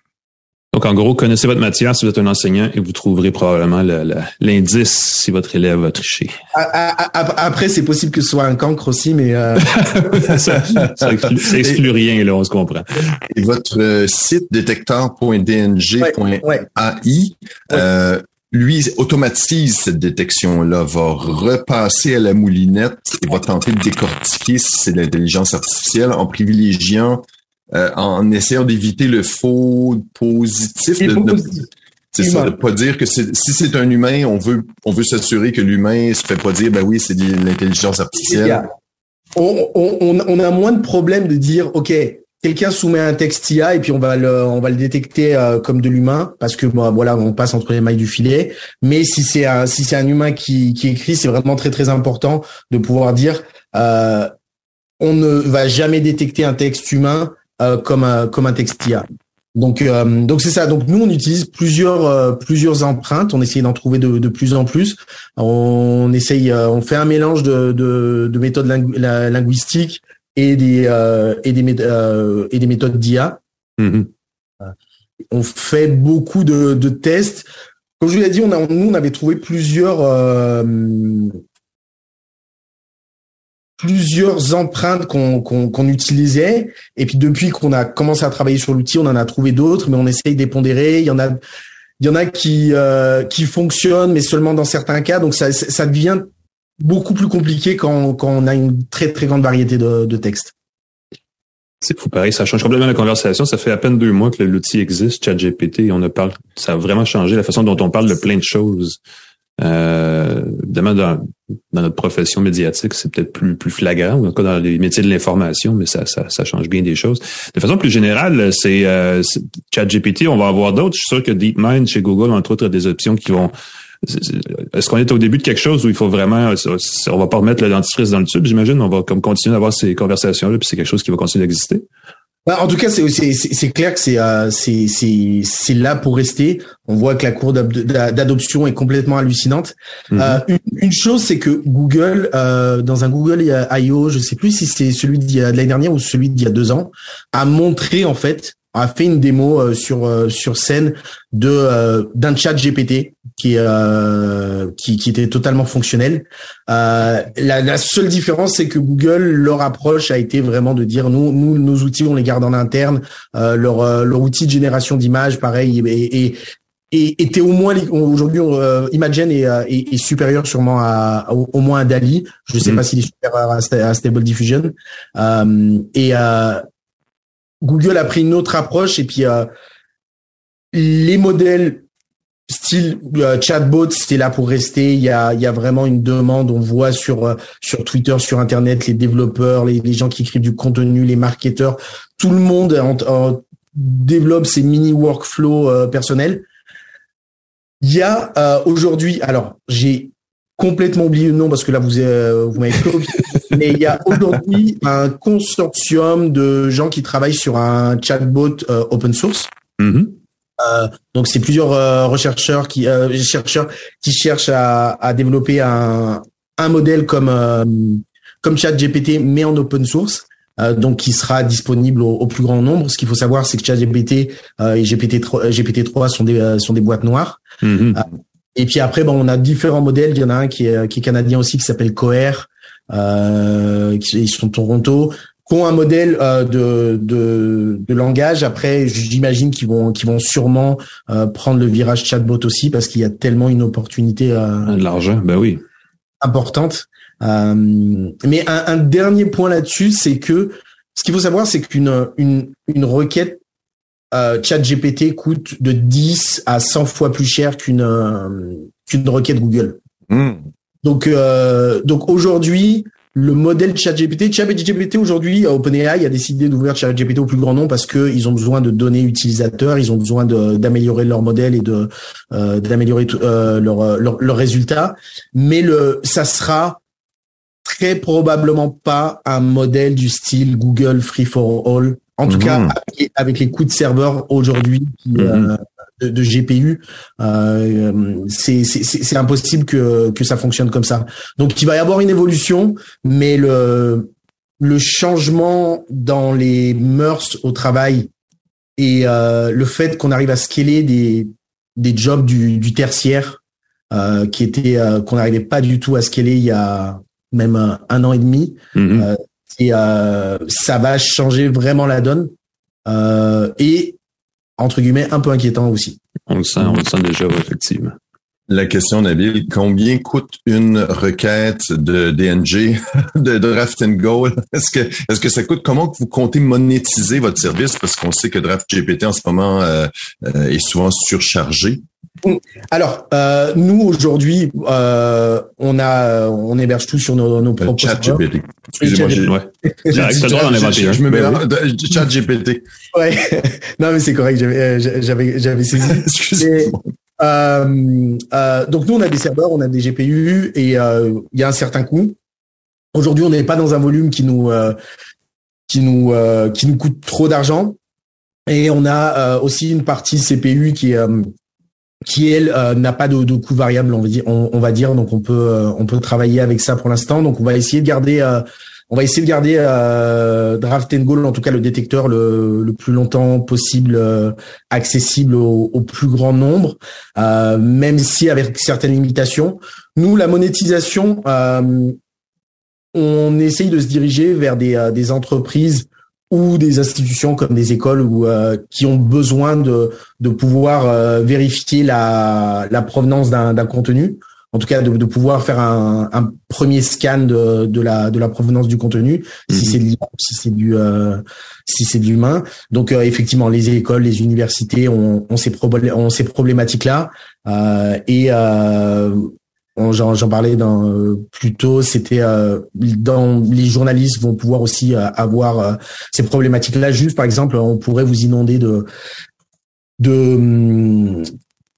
Donc, en gros, connaissez votre matière si vous êtes un enseignant et vous trouverez probablement l'indice si votre élève a triché. Après, c'est possible que ce soit un cancre aussi, mais... Euh... ça, ça, exclut, rien, là, on se comprend. Et votre euh, site détecteur.dng.ai, euh, lui, automatise cette détection-là, va repasser à la moulinette et va tenter de décortiquer si c'est l'intelligence artificielle en privilégiant euh, en essayant d'éviter le faux positif. c'est ça, de pas dire que si c'est un humain, on veut on veut s'assurer que l'humain se fait pas dire ben oui c'est de l'intelligence artificielle. On, on, on, a moins de problèmes de dire ok quelqu'un soumet un texte IA et puis on va le on va le détecter euh, comme de l'humain parce que bon, voilà on passe entre les mailles du filet. Mais si c'est un si c'est un humain qui qui écrit, c'est vraiment très très important de pouvoir dire euh, on ne va jamais détecter un texte humain euh, comme un comme un texte IA. Donc euh, donc c'est ça. Donc nous on utilise plusieurs euh, plusieurs empreintes. On essaye d'en trouver de, de plus en plus. On essaye, on fait un mélange de de, de méthodes linguistiques et des et des et des méthodes d'IA. Mm-hmm. On fait beaucoup de, de tests. Comme je vous l'ai dit, on a, nous on avait trouvé plusieurs plusieurs empreintes qu'on utilisait. Et puis depuis qu'on a commencé à travailler sur l'outil, on en a trouvé d'autres, mais on essaye d'épondérer. Il y en a, il y en a qui euh, qui fonctionnent, mais seulement dans certains cas. Donc ça, ça devient beaucoup plus compliqué quand, quand on a une très très grande variété de, de textes. C'est fou, pareil, ça change complètement la conversation. Ça fait à peine deux mois que l'outil existe, ChatGPT, et on a parlé, ça a vraiment changé la façon dont on parle de plein de choses. Euh, évidemment, dans, dans, notre profession médiatique, c'est peut-être plus, plus flagrant, en tout cas dans les métiers de l'information, mais ça, ça, ça, change bien des choses. De façon plus générale, c'est euh, ChatGPT, on va avoir d'autres. Je suis sûr que DeepMind chez Google, entre autres, a des options qui vont est-ce qu'on est au début de quelque chose où il faut vraiment, on va pas remettre le dentifrice dans le tube, j'imagine, on va comme continuer d'avoir ces conversations-là, puis c'est quelque chose qui va continuer d'exister? Bah, en tout cas, c'est c'est clair que c'est euh, c'est c'est c'est là pour rester. On voit que la courbe d'adoption est complètement hallucinante. Mhm. euh, une, une, chose, c'est que Google, euh, dans un Google I.O., je sais plus si c'est celui de l'année dernière ou celui d'il y a deux ans, a montré en fait a fait une démo euh, sur euh, sur scène de euh, d'un chat GPT qui qui, qui était totalement fonctionnel. La, la, seule différence c'est que Google leur approche a été vraiment de dire nous nous nos outils on les garde en interne. leur leur outil de génération d'images pareil et, et était au moins aujourd'hui euh, Imagen est, est, est, supérieur sûrement à, au, moins à Dali. Je ne sais mm. pas s'il est supérieur à, à Stable Diffusion. Euh, et euh, Google a pris une autre approche et puis euh, les modèles style euh, chatbot, c'est là pour rester. Il y a, y a vraiment une demande. On voit sur euh, sur Twitter, sur Internet, les développeurs, les, gens qui écrivent du contenu, les marketeurs, tout le monde développe ses mini workflows personnels. Il y a aujourd'hui, alors j'ai complètement oublié le nom parce que là vous euh, vous m'avez mais il y a aujourd'hui un consortium de gens qui travaillent sur un chatbot euh, open source. Mm-hmm. Euh, donc c'est plusieurs euh, rechercheurs qui chercheurs qui cherchent à, à développer un, un modèle comme comme ChatGPT mais en open source. donc qui sera disponible au, plus grand nombre. Ce qu'il faut savoir, c'est que ChatGPT et GPT-3 GPT-3 sont des sont des boîtes noires. Mm-hmm. Et puis après, bon, on a différents modèles. Il y en a un qui est, qui est canadien aussi, qui s'appelle Coher. Euh, ils sont de Toronto, qui ont un modèle euh, de, de, de, langage. Après, j'imagine qu'ils vont, qu'ils vont sûrement euh, prendre le virage chatbot aussi, parce qu'il y a tellement une opportunité. Euh, de l'argent, ben oui. Importante. Euh, mais un, un, dernier point là-dessus, c'est que ce qu'il faut savoir, c'est qu'une une, une requête euh, ChatGPT coûte de 10 à 100 fois plus cher qu'une euh, qu'une requête Google. Hmm. Donc euh, donc aujourd'hui, le modèle ChatGPT, ChatGPT aujourd'hui, OpenAI a décidé d'ouvrir ChatGPT au plus grand nombre parce que ils ont besoin de données utilisateurs, ils ont besoin d'améliorer leur modèle et de euh, d'améliorer euh, leurs leur, leur résultats. Mais le ça sera très probablement pas un modèle du style Google Free for All en tout cas, mhm. avec, les coûts de serveur aujourd'hui mhm. euh, de, GPU, euh, c'est impossible que, que ça fonctionne comme ça. Donc, il va y avoir une évolution, mais le, le changement dans les mœurs au travail et euh, le fait qu'on arrive à scaler des, des jobs du, du tertiaire euh, qui était qu'on n'arrivait pas du tout à scaler il y a même un, an et demi. Mhm. Et euh, ça va changer vraiment la donne. Euh, et entre guillemets un peu inquiétant aussi. On le sent, on le sent déjà effectivement. La question, Nabil, combien coûte une requête de DNG, de Draft and Go? Est-ce que, est-ce que ça coûte? Comment vous comptez monétiser votre service? Parce qu'on sait que Draft GPT en ce moment euh, est souvent surchargé. Alors, euh, nous aujourd'hui, euh, on a, on héberge tout sur nos, nos propres Chat GPT. Excusez-moi, j'ai, ouais. je, je me mets Chat GPT. Ouais. non, mais c'est correct. J'avais, euh, j'avais, j'avais saisi. Excusez-moi. Euh, euh, donc nous, on a des serveurs, on a des GPU et euh, il y a un certain coût. Aujourd'hui, on n'est pas dans un volume qui nous, euh, qui nous, qui nous coûte trop d'argent. Et on a aussi une partie CPU qui est qui elle euh, n'a pas de, de coût variable, on va dire, on. Donc on peut euh, on peut travailler avec ça pour l'instant. Donc on va essayer de garder euh, on va essayer de garder Draft and Goal, en tout cas le détecteur le, plus longtemps possible accessible au, plus grand nombre, même si avec certaines limitations. Nous la monétisation, on essaye de se diriger vers des entreprises ou des institutions comme des écoles ou euh, qui ont besoin de, de pouvoir euh, vérifier la, la provenance d'un contenu. En tout cas de, de pouvoir faire un, un, premier scan de, de, la de la provenance du contenu si mhm. c'est si c'est du euh, si c'est de l'humain. Donc effectivement les écoles les universités ont, ont ces ont ces problématiques là et J'en parlais dans euh, plus tôt, c'était euh, dans les journalistes vont pouvoir aussi euh, avoir ces problématiques-là. Juste par exemple, on pourrait vous inonder de de hum,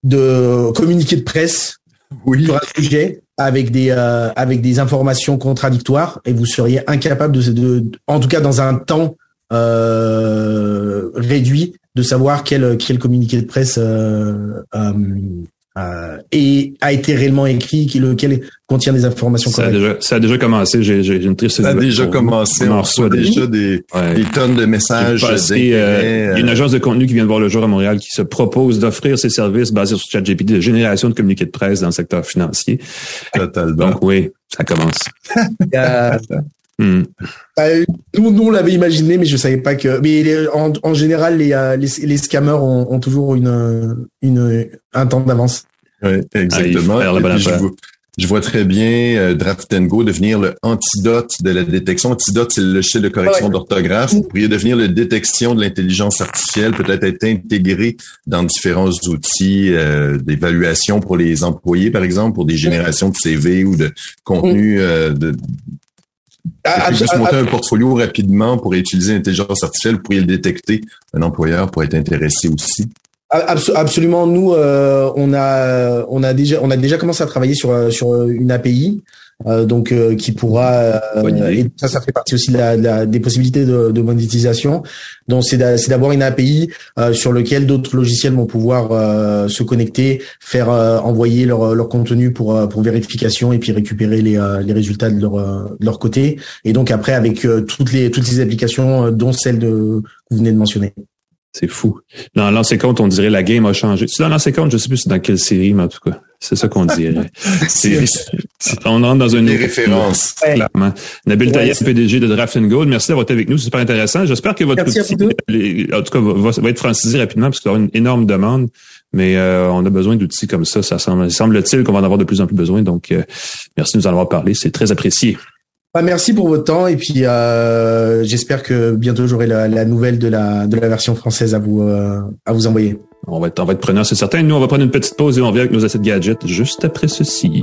de communiqués de presse oui. sur un sujet avec des avec des informations contradictoires et vous seriez incapable de, de en tout cas dans un temps euh, réduit de savoir quel quel communiqué de presse euh, euh, et a été réellement écrit, qui lequel contient des informations ça correctes. A déjà, ça a déjà commencé. J'ai, j'ai une triste. Ça a déjà commencé. On, reçoit déjà des, ouais. des, tonnes de messages. Passé, euh, il y a une agence de contenu qui vient de voir le jour à Montréal qui se propose d'offrir ses services basés sur ChatGPT de génération de communiqués de presse dans le secteur financier. Totalement. Donc oui, ça commence. euh, hmm. euh, nous, nous, on l'avait imaginé, mais je savais pas que. Mais les, en, en, général, les, les, les scammers ont, ont, toujours une, une, un temps d'avance. Oui, exactement. Ah, je, vois, je, vois, très bien euh, Draft Go devenir le antidote de la détection. Antidote, c'est le logiciel de correction ouais. d'orthographe. Vous pourriez devenir le détection de l'intelligence artificielle, peut-être être intégré dans différents outils euh, d'évaluation pour les employés, par exemple, pour des générations de CV ou de contenu euh, de ah, juste monter un portfolio rapidement pour utiliser l'intelligence artificielle, vous pourriez le détecter. Un employeur pourrait être intéressé aussi. Absolument. Nous, euh, on a, on a déjà, on a déjà commencé à travailler sur sur une API, euh, donc euh, qui pourra. et ça, ça fait partie aussi de la, de la, des possibilités de, de monétisation. Donc, c'est d'avoir une API sur lequel d'autres logiciels vont pouvoir se connecter, faire envoyer leur, leur contenu pour pour vérification et puis récupérer les, les résultats de leur de leur côté. Et donc après, avec toutes les toutes les applications, dont celle de que vous venez de mentionner. C'est fou. Dans l'ancien compte, on dirait la game a changé. C'est dans l'ancien compte, je sais plus dans quelle série, mais en tout cas, c'est ça qu'on dirait. c'est, on rentre dans une Des références. Clairement. Nabil ouais, PDG de Draft Gold, merci d'avoir été avec nous. C'est super intéressant. J'espère que votre outil, en tout cas, va, va, être francisé rapidement parce qu'il y aura une énorme demande. Mais euh, on a besoin d'outils comme ça. Ça semble, semble-t-il qu'on va en avoir de plus en plus besoin. Donc, euh, merci de nous en avoir parlé. C'est très apprécié. Bah, merci pour votre temps et puis euh, j'espère que bientôt j'aurai la, la, nouvelle de la de la version française à vous euh, à vous envoyer. On va être on va être preneur, c'est certain. Nous on va prendre une petite pause et on revient avec nos assets gadgets juste après ceci.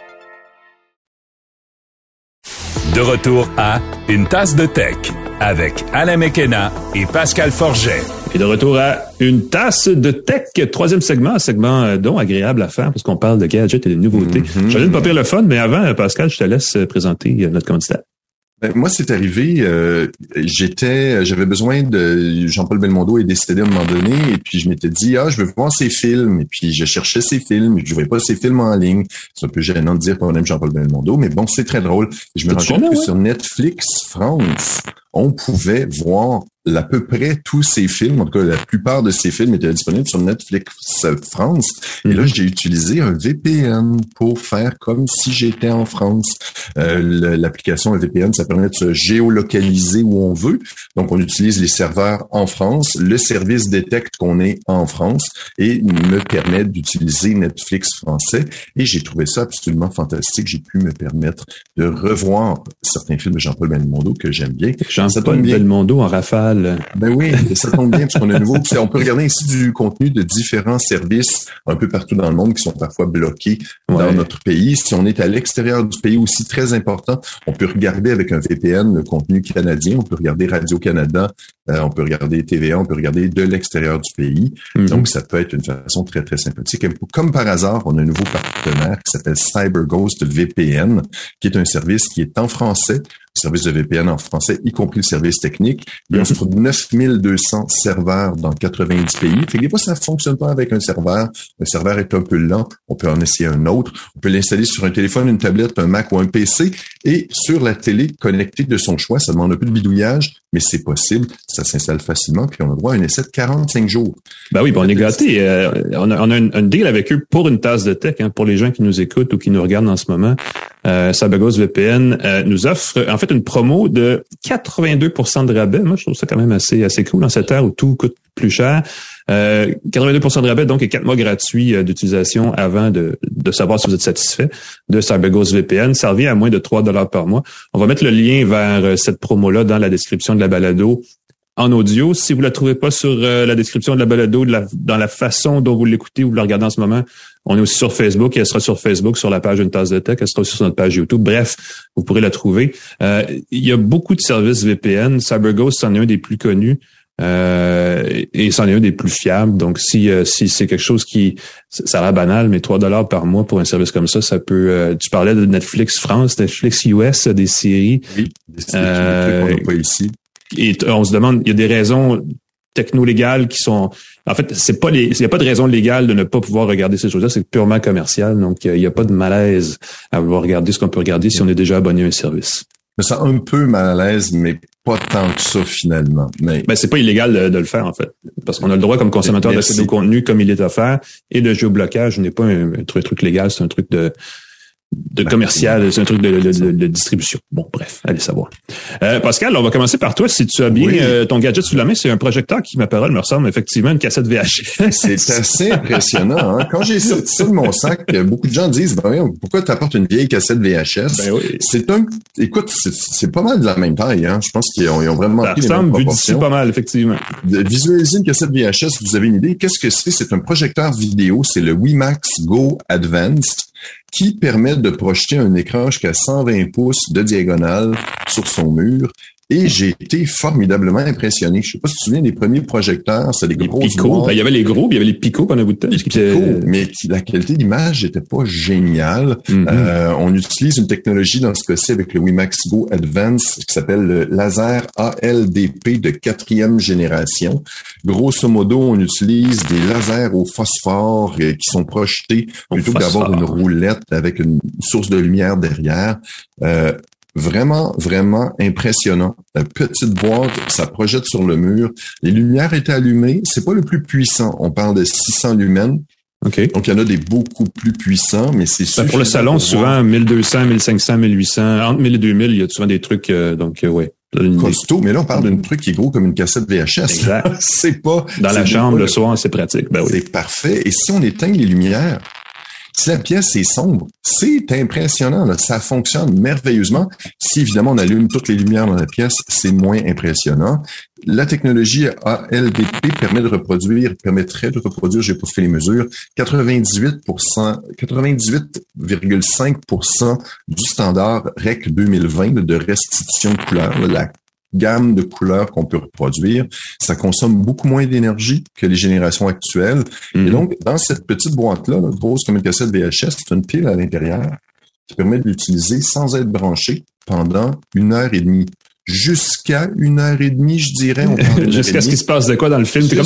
De retour à Une tasse de tech avec Alain Mekena et Pascal Forget. Et de retour à Une tasse de tech, troisième segment, un segment euh, dont agréable à faire parce qu'on parle de gadgets et de nouveautés. Mm-hmm. J'allais ne pas pire le fun, mais avant, Pascal, je te laisse présenter notre candidat. Ben, moi, c'est arrivé, euh, j'étais, j'avais besoin de Jean-Paul Belmondo est décédé à un moment donné, et puis je m'étais dit ah, je veux voir ses films, et puis je cherchais ses films, je ne voyais pas ses films en ligne. C'est un peu gênant de dire qu'on aime Jean-Paul Belmondo, mais bon, c'est très drôle. Je me rends compte que ouais? sur Netflix France, on pouvait voir à peu près tous ces films, en tout cas la plupart de ces films étaient disponibles sur Netflix France. Et là, j'ai utilisé un VPN pour faire comme si j'étais en France. Euh, L'application VPN, ça permet de se géolocaliser où on veut. Donc, on utilise les serveurs en France. Le service détecte qu'on est en France et me permet d'utiliser Netflix français. Et j'ai trouvé ça absolument fantastique. J'ai pu me permettre de revoir certains films de Jean-Paul Belmondo que j'aime bien. Jean-Paul Belmondo en rafale. Ben oui, ça tombe bien parce qu'on a nouveau. On peut regarder ici du contenu de différents services un peu partout dans le monde qui sont parfois bloqués ouais. dans notre pays. Si on est à l'extérieur du pays aussi très important, on peut regarder avec un VPN le contenu canadien. On peut regarder Radio-Canada, euh, on peut regarder TVA, on peut regarder de l'extérieur du pays. Mm -hmm. Donc, ça peut être une façon très, très sympathique. Comme par hasard, on a un nouveau partenaire qui s'appelle CyberGhost VPN, qui est un service qui est en français, service de VPN en français, y compris le service technique. Il y a 9200 serveurs dans 90 pays. Fait que des fois, ça ne fonctionne pas avec un serveur. Le serveur est un peu lent. On peut en essayer un autre. On peut l'installer sur un téléphone, une tablette, un Mac ou un PC et sur la télé connectée de son choix. Ça demande un peu de bidouillage, mais c'est possible. Ça s'installe facilement. Puis on a droit à un essai de 45 jours. Ben oui, ben on est gâtés. Euh, on a, on a un, un, deal avec eux pour une tasse de tech, hein, pour les gens qui nous écoutent ou qui nous regardent en ce moment. Euh, Sabagos VPN euh, nous offre en fait une promo de 82% de rabais. Moi, je trouve ça quand même assez assez cool dans cette ère où tout coûte plus cher. Euh, 82% de rabais, donc, et 4 mois gratuits euh, d'utilisation avant de, de savoir si vous êtes satisfait de CyberGhost VPN. Ça à moins de 3 dollars par mois. On va mettre le lien vers euh, cette promo-là dans la description de la balado en audio. Si vous la trouvez pas sur euh, la description de la balado, dans la façon dont vous l'écoutez ou vous la regardez en ce moment, on est aussi sur Facebook. Elle sera sur Facebook, sur la page Une tasse de tech. Elle sera aussi sur notre page YouTube. Bref, vous pourrez la trouver. Euh, il y a beaucoup de services VPN. CyberGhost, c'en est un des plus connus. Euh, et c'en est un des plus fiables. Donc, si, si c'est quelque chose qui, ça a l'air banal, mais 3 dollars par mois pour un service comme ça, ça peut. tu parlais de Netflix France, Netflix US, des séries. Oui, des séries qu'on pas ici et on se demande, il y a des raisons techno-légales qui sont. En fait, c'est pas les. Il n'y a pas de raison légale de ne pas pouvoir regarder ces choses-là. C'est purement commercial. Donc, il n'y a pas de malaise à vouloir regarder ce qu'on peut regarder si on est déjà abonné à un service. Mais ça un peu mal à l'aise, mais pas tant que ça finalement. Mais ben, c'est pas illégal de, le faire en fait, parce qu'on a le droit comme consommateur d'accéder au contenu comme il est offert. Et le géoblocage n'est pas un, un, truc légal, c'est un truc de de commercial, c'est un truc de, de, de, distribution. Bon, bref, allez savoir. Euh, Pascal, on va commencer par toi. Si tu as bien euh, ton gadget sous la main, c'est un projecteur qui, ma parole, me ressemble effectivement à une cassette VHS. C'est assez impressionnant. Hein? Quand j'ai sorti ça de mon sac, beaucoup de gens disent ben, pourquoi tu apportes une vieille cassette VHS ben oui. C'est un, écoute, c'est pas mal de la même taille. Hein? Je pense qu'ils ont, ont, vraiment ça pris ressemble, les mêmes pas mal, effectivement. Visualiser une cassette VHS, vous avez une idée? Qu'est-ce que c'est? C'est un projecteur vidéo. C'est le WiMax Go Advanced qui permet de projeter un écran jusqu'à 120 pouces de diagonale sur son mur et j'ai été formidablement impressionné. Je sais pas si tu te souviens des premiers projecteurs, c'est des les gros picots. Ben, il y avait les gros, puis il y avait les picots pendant un bout de temps. Les mais la qualité d'image n'était pas géniale. Mm-hmm. euh, on utilise une technologie dans ce cas-ci avec le WiMax Go Advance qui s'appelle le laser ALDP de quatrième génération. Grosso modo, on utilise des lasers au phosphore euh, qui sont projetés plutôt que d'avoir une roulette avec une source de lumière derrière. Euh, Vraiment, vraiment impressionnant. La petite boîte, ça projette sur le mur. Les lumières étaient allumées. C'est pas le plus puissant. On parle de 600 lumens. OK. Donc, il y en a des beaucoup plus puissants, mais c'est ben, Pour le salon, souvent 1200, 1500, 1800. Entre 1000 et 2000, il y a souvent des trucs, euh, donc, euh, ouais. Costaud, mais là, on parle d'un truc qui est gros comme une cassette VHS. Exact. c'est pas... Dans la chambre, le soir, c'est pratique. Ben oui. C'est parfait. Et si on éteint les lumières, si la pièce est sombre, c'est impressionnant. Ça fonctionne merveilleusement. Si évidemment on allume toutes les lumières dans la pièce, c'est moins impressionnant. La technologie ALDP permet de reproduire, permettrait de reproduire, j'ai pas fait les mesures, 98%, 98,5% du standard REC 2020 de restitution de couleur. Gamme de couleurs qu'on peut reproduire. Ça consomme beaucoup moins d'énergie que les générations actuelles. Et mhm. donc, dans cette petite boîte-là, pose comme une cassette VHS, c'est une pile à l'intérieur qui permet de l'utiliser sans être branché pendant une heure et demie. Jusqu'à une heure et demie, je dirais. Jusqu'à ce qu'il se passe de quoi dans le film? T'es comme,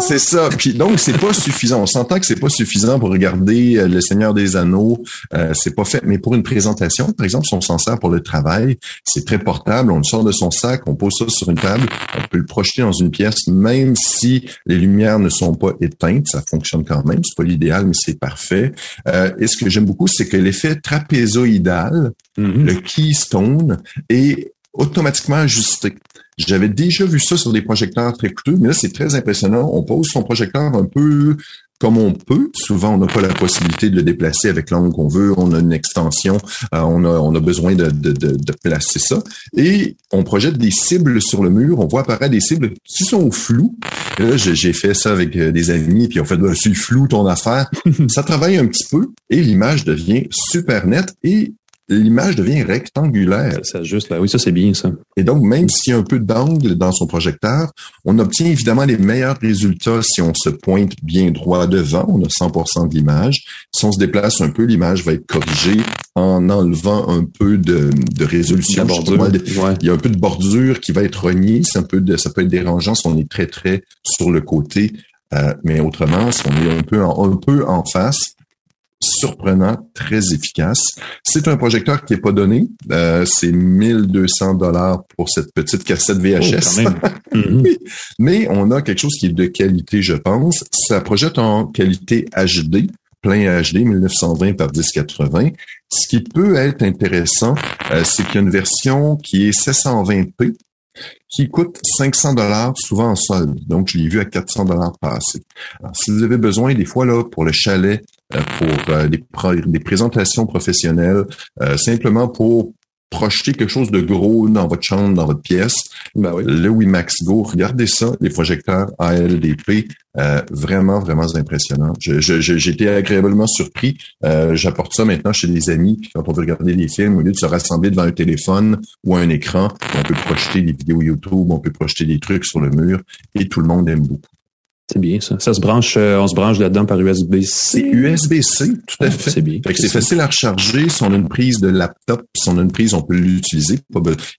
c'est ça. Puis donc c'est pas suffisant. On s'entend que c'est pas suffisant pour regarder euh, Le Seigneur des Anneaux. Euh, c'est pas fait. Mais pour une présentation, par exemple, si on s'en sert pour le travail, c'est très portable. On le sort de son sac, on pose ça sur une table, on peut le projeter dans une pièce, même si les lumières ne sont pas éteintes, ça fonctionne quand même. C'est pas l'idéal, mais c'est parfait. Euh, et ce que j'aime beaucoup, c'est que l'effet trapézoïdal, mm-hmm. le keystone, est automatiquement ajusté. J'avais déjà vu ça sur des projecteurs très coûteux, mais là, c'est très impressionnant. On pose son projecteur un peu comme on peut. Souvent, on n'a pas la possibilité de le déplacer avec l'angle qu'on veut. On a une extension. Euh, on, a, on a besoin de, de, de, placer ça. Et on projette des cibles sur le mur. On voit apparaître des cibles qui sont floues. Et là, j'ai fait ça avec euh, des amis, puis on fait, bah, c'est flou ton affaire. ça travaille un petit peu et l'image devient super nette. Et l'image devient rectangulaire. Ça juste, oui, ça c'est bien ça. Et donc, même s'il y a un peu d'angle dans son projecteur, on obtient évidemment les meilleurs résultats si on se pointe bien droit devant, on a 100% de l'image. Si on se déplace un peu, l'image va être corrigée en enlevant un peu de, de résolution. Il y a un peu de bordure qui va être rognée, c'est un peu de, ça peut être dérangeant si on est très très sur le côté. Euh, mais autrement, si on est un peu en, un peu en face, surprenant, très efficace. C'est un projecteur qui n'est pas donné. Euh, c'est 1200 dollars pour cette petite cassette VHS. Mhm. Mais on a quelque chose qui est de qualité, je pense. Ça projette en qualité HD, plein HD 1920 par 1080. Ce qui peut être intéressant, euh, c'est qu'il y a une version qui est 720p qui coûte 500 dollars, souvent en solde. Donc, je l'ai vu à 400 dollars passer. Alors, si vous avez besoin, des fois, là, pour le chalet, euh, pour euh, des, présentations professionnelles, euh, simplement pour projeter quelque chose de gros dans votre chambre, dans votre pièce. Ben oui. Le WiMax Go, regardez ça, les projecteurs ALDP, euh, vraiment, vraiment impressionnant. J'ai je, été agréablement surpris. Euh, J'apporte ça maintenant chez des amis, puis quand on veut regarder des films, au lieu de se rassembler devant un téléphone ou un écran, on peut projeter des vidéos YouTube, on peut projeter des trucs sur le mur, et tout le monde aime beaucoup. C'est bien ça. Ça se branche, euh, on se branche là-dedans par USB-C. C'est USB-C, tout à fait. C'est bien. c'est facile à recharger. Si on a une prise de laptop, si on a une prise, on peut l'utiliser.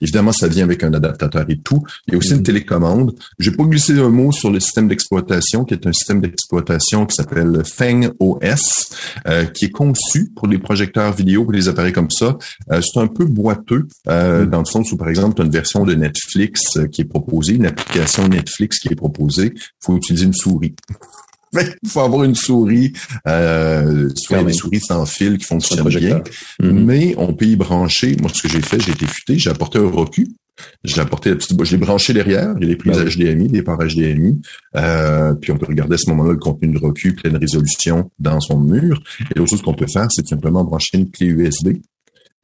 Évidemment, ça vient avec un adaptateur et tout. Il y a aussi une mhm. télécommande. J'ai pas glissé un mot sur le système d'exploitation, qui est un système d'exploitation qui s'appelle Fang OS, euh, qui est conçu pour les projecteurs vidéo, pour les appareils comme ça. Euh, c'est un peu boiteux, mhm. dans le sens où, par exemple, tu as une version de Netflix qui est proposée, une application Netflix qui est proposée. Il faut utiliser une souris. Il faut avoir une souris, euh, soit des souris sans fil qui fonctionnent bien, mm-hmm. mais on peut y brancher. Moi, ce que j'ai fait, j'ai été futé, j'ai apporté un Roku, j'ai apporté la petite, je l'ai branché derrière, il y a les prises HDMI, des ports HDMI, euh, puis on peut regarder à ce moment-là le contenu de Roku pleine résolution dans son mur. Et l'autre chose qu'on peut faire, c'est simplement brancher une clé USB.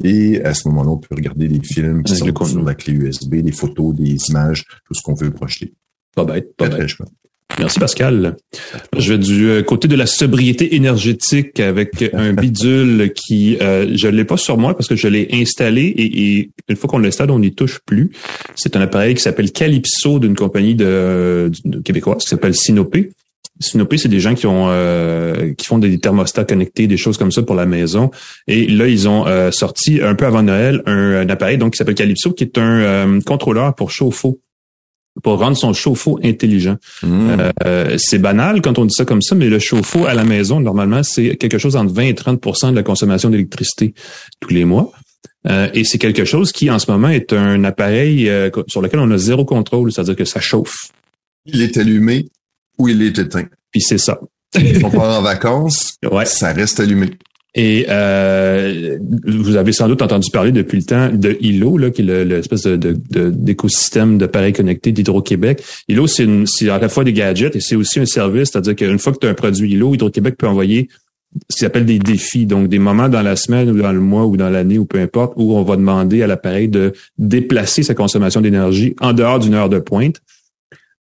Et à ce moment-là, on peut regarder des films qui sont sur la clé USB, des photos, des images, tout ce qu'on veut projeter. Pas bête, pas bête. Merci Pascal. Je vais du euh, côté de la sobriété énergétique avec un bidule qui euh, je l'ai pas sur moi parce que je l'ai installé et, une fois qu'on l'installe, on n'y touche plus. C'est un appareil qui s'appelle Calypso d'une compagnie de, québécoise qui s'appelle Sinopé. Sinopé, c'est des gens qui ont euh, qui font des thermostats connectés, des choses comme ça pour la maison. Et là, ils ont euh, sorti un peu avant Noël un, appareil donc qui s'appelle Calypso, qui est un contrôleur pour chauffe-eau pour rendre son chauffe-eau intelligent. Hmm. Euh, c'est banal quand on dit ça comme ça, mais le chauffe-eau à la maison, normalement, c'est quelque chose entre 20 et 30% de la consommation d'électricité tous les mois. Euh, et c'est quelque chose qui, en ce moment, est un appareil euh, sur lequel on a zéro contrôle, c'est-à-dire que ça chauffe. Il est allumé ou il est éteint. Puis c'est ça. on part en vacances, ouais. ça reste allumé. Et euh, vous avez sans doute entendu parler depuis le temps de ILO, là, qui est l'espèce de, d'écosystème d'appareils connectés d'Hydro-Québec. ILO, c'est, c'est à la fois des gadgets et c'est aussi un service, c'est-à-dire qu'une fois que tu as un produit ILO, Hydro-Québec peut envoyer ce qu'ils appelle des défis, donc des moments dans la semaine ou dans le mois ou dans l'année ou peu importe, où on va demander à l'appareil de déplacer sa consommation d'énergie en dehors d'une heure de pointe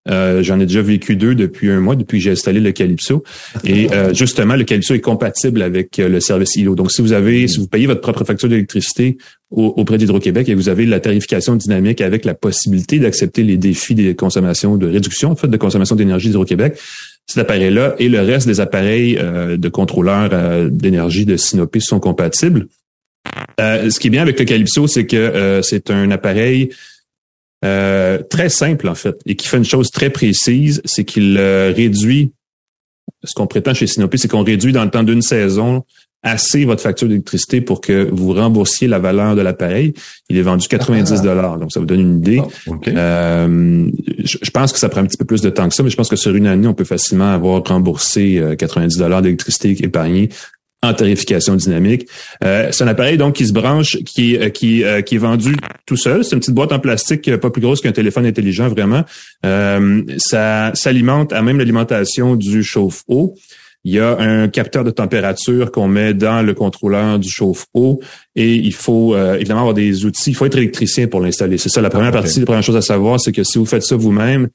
euh, j'en ai déjà vécu deux depuis un mois, depuis que j'ai installé le Calypso. Et euh, justement, le Calypso est compatible avec euh, le service ILO. Donc, si vous avez, si vous payez votre propre facture d'électricité auprès d'Hydro-Québec et vous avez la tarification dynamique avec la possibilité d'accepter les défis des consommations de réduction, en fait, de consommation d'énergie d'Hydro-Québec, cet appareil-là et le reste des appareils de contrôleurs d'énergie de Sinopé sont compatibles. ce qui est bien avec le Calypso, c'est que c'est un appareil euh, très simple en fait, et qui fait une chose très précise, c'est qu'il euh, réduit, ce qu'on prétend chez Sinopé, c'est qu'on réduit dans le temps d'une saison assez votre facture d'électricité pour que vous remboursiez la valeur de l'appareil. Il est vendu 90 ah. dollars, donc ça vous donne une idée. Ah, euh, je, pense que ça prend un petit peu plus de temps que ça, mais je pense que sur une année, on peut facilement avoir remboursé 90 dollars d'électricité épargnée en tarification dynamique. Euh, c'est un appareil donc qui se branche, qui euh, qui euh, qui est vendu tout seul. C'est une petite boîte en plastique pas plus grosse qu'un téléphone intelligent vraiment. ça s'alimente à même l'alimentation du chauffe-eau. Il y a un capteur de température qu'on met dans le contrôleur du chauffe-eau et il faut évidemment avoir des outils. Il faut être électricien pour l'installer. C'est ça la première partie. La première chose à savoir, c'est que si vous faites ça vous-même,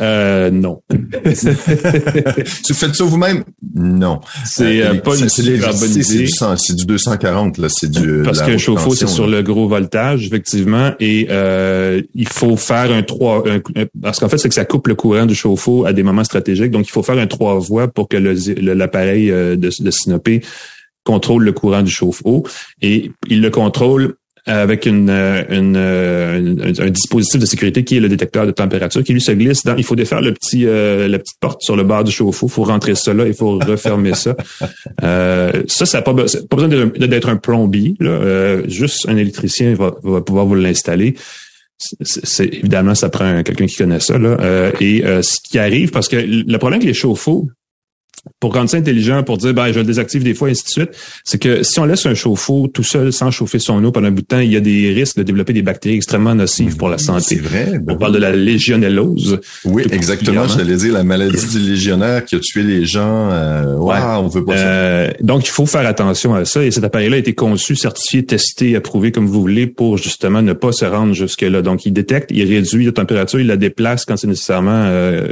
euh, non. tu fais ça vous-même? Non. C'est euh, pas une super bonne idée. C'est du, 240, là. C'est du. Parce que chauffe-eau, c'est sur le gros voltage, effectivement. Et euh, il faut faire un 3. parce qu'en fait, c'est que ça coupe le courant du chauffe-eau à des moments stratégiques. Donc, il faut faire un trois voies pour que l'appareil euh, de, de Sinopé contrôle le courant du chauffe-eau. Et il le contrôle avec une, euh, euh, un dispositif de sécurité qui est le détecteur de température qui lui se glisse dans. Il faut défaire le petit euh, la petite porte sur le bord du chauffe-eau. Il faut rentrer ça là. Il faut refermer ça. ça, ça n'a pas, pas, besoin d'être un plombier. Là. juste un électricien va, va pouvoir vous l'installer. C'est évidemment ça prend quelqu'un qui connaît ça là. et ce qui arrive parce que le problème avec les chauffe-eau, pour rendre ça intelligent, pour dire, ben, je le désactive des fois, et ainsi de suite, c'est que si on laisse un chauffe-eau tout seul sans chauffer son eau pendant un bout de temps, il y a des risques de développer des bactéries extrêmement nocives pour la santé. C'est vrai. On parle de la légionellose. Oui, exactement. J'allais dire la maladie du légionnaire qui a tué les gens. Euh, ouais, on veut pas ça. Euh, donc, il faut faire attention à ça. Et cet appareil-là a été conçu, certifié, testé, approuvé comme vous voulez pour justement ne pas se rendre jusque-là. Donc, il détecte, il réduit la température, il la déplace quand c'est nécessairement euh,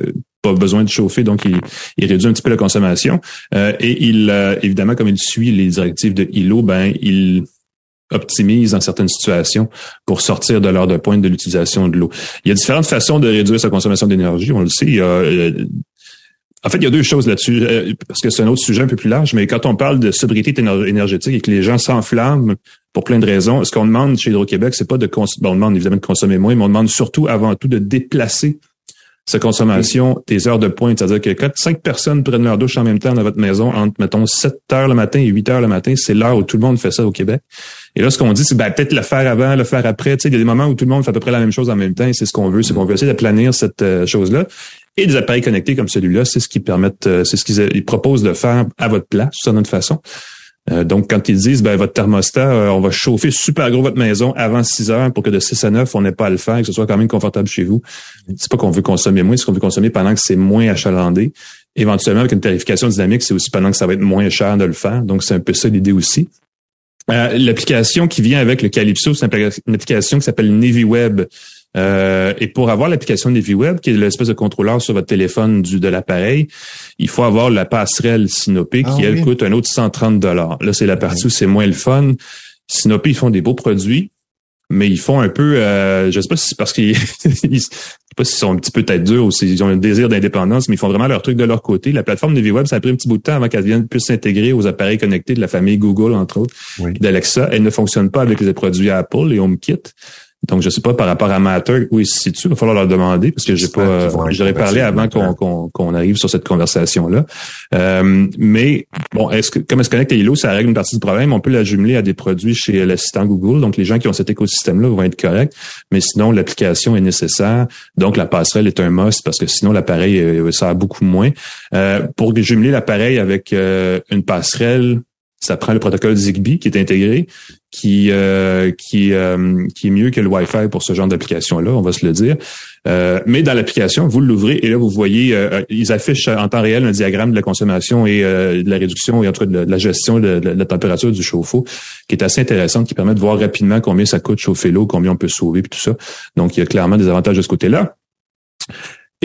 pas besoin de chauffer, donc il, réduit un petit peu la consommation. Euh, et il, euh, évidemment, comme il suit les directives de ILO, ben il optimise dans certaines situations pour sortir de l'heure de pointe de l'utilisation de l'eau. Il y a différentes façons de réduire sa consommation d'énergie, on le sait. Il euh, en fait, il y a deux choses là-dessus, parce que c'est un autre sujet un peu plus large, mais quand on parle de sobriété énergétique et que les gens s'enflamment pour plein de raisons, ce qu'on demande chez Hydro-Québec, c'est pas de bon, on demande évidemment de consommer moins, mais on demande surtout avant tout de déplacer sa consommation des heures de pointe. C'est-à-dire que quand cinq personnes prennent leur douche en même temps dans votre maison, entre, mettons, 7 heures le matin et 8 heures le matin, c'est l'heure où tout le monde fait ça au Québec. Et là, ce qu'on dit, c'est ben, peut-être le faire avant, le faire après. Tu sais, il y a des moments où tout le monde fait à peu près la même chose en même temps et c'est ce qu'on veut. C'est qu'on veut essayer de planir cette euh, chose-là. Et des appareils connectés comme celui-là, c'est ce qui permettent, euh, c'est ce qu'ils proposent de faire à votre place, d'une autre façon. Euh, donc, quand ils disent, ben, votre thermostat, euh, on va chauffer super gros votre maison avant 6 heures pour que de 6 à 9, on n'ait pas à le faire, que ce soit quand même confortable chez vous. C'est pas qu'on veut consommer moins, c'est qu'on veut consommer pendant que c'est moins achalandé. Éventuellement, avec une tarification dynamique, c'est aussi pendant que ça va être moins cher de le faire. Donc, c'est un peu ça l'idée aussi. Euh, l'application qui vient avec le Calypso, c'est une application qui s'appelle NavyWeb. Euh, et pour avoir l'application NavyWeb, qui est l'espèce de contrôleur sur votre téléphone du, de l'appareil, il faut avoir la passerelle Sinopé qui, ah elle, coûte un autre 130 dollars. Là, c'est la partie où c'est moins le fun. Sinopé, ils font des beaux produits, mais ils font un peu, euh, je sais pas si c'est parce qu'ils, pas s'ils sont un petit peu tête dure ou s'ils ont un désir d'indépendance, mais ils font vraiment leur truc de leur côté. La plateforme NavyWeb, ça a pris un petit bout de temps avant qu'elle vienne plus s'intégrer aux appareils connectés de la famille Google, entre autres, d'Alexa. Elle ne fonctionne pas avec les produits Apple, les HomeKit. Donc, je sais pas par rapport à Matter où ils se situent. Il va falloir leur demander parce que j'ai pas. J'aurais parlé avant qu'on qu'on arrive sur cette conversation là. Euh, mais bon, est-ce que comme elle se connecte à Hilo, ça règle une partie du problème? On peut la jumeler à des produits chez l'assistant Google. Donc, les gens qui ont cet écosystème là vont être corrects. Mais sinon, l'application est nécessaire. Donc, la passerelle est un must parce que sinon l'appareil euh, ça a beaucoup moins. Euh, pour jumeler l'appareil avec euh, une passerelle ça prend le protocole Zigbee qui est intégré, qui euh, qui euh, qui est mieux que le Wi-Fi pour ce genre d'application là, on va se le dire. Euh, mais dans l'application, vous l'ouvrez et là vous voyez, ils affichent en temps réel un diagramme de la consommation et de la réduction et en tout cas de, la gestion de, la température du chauffe-eau, qui est assez intéressante, qui permet de voir rapidement combien ça coûte chauffer l'eau, combien on peut sauver, puis tout ça. Donc il y a clairement des avantages de ce côté-là.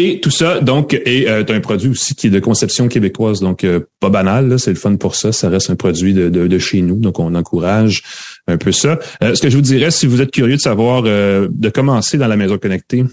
Et tout ça, donc, est euh, un produit aussi qui est de conception québécoise, donc euh, pas banal, c'est le fun pour ça. Ça reste un produit de, de, chez nous, donc on encourage un peu ça. Euh, ce que je vous dirais, si vous êtes curieux de savoir, de commencer dans la maison connectée,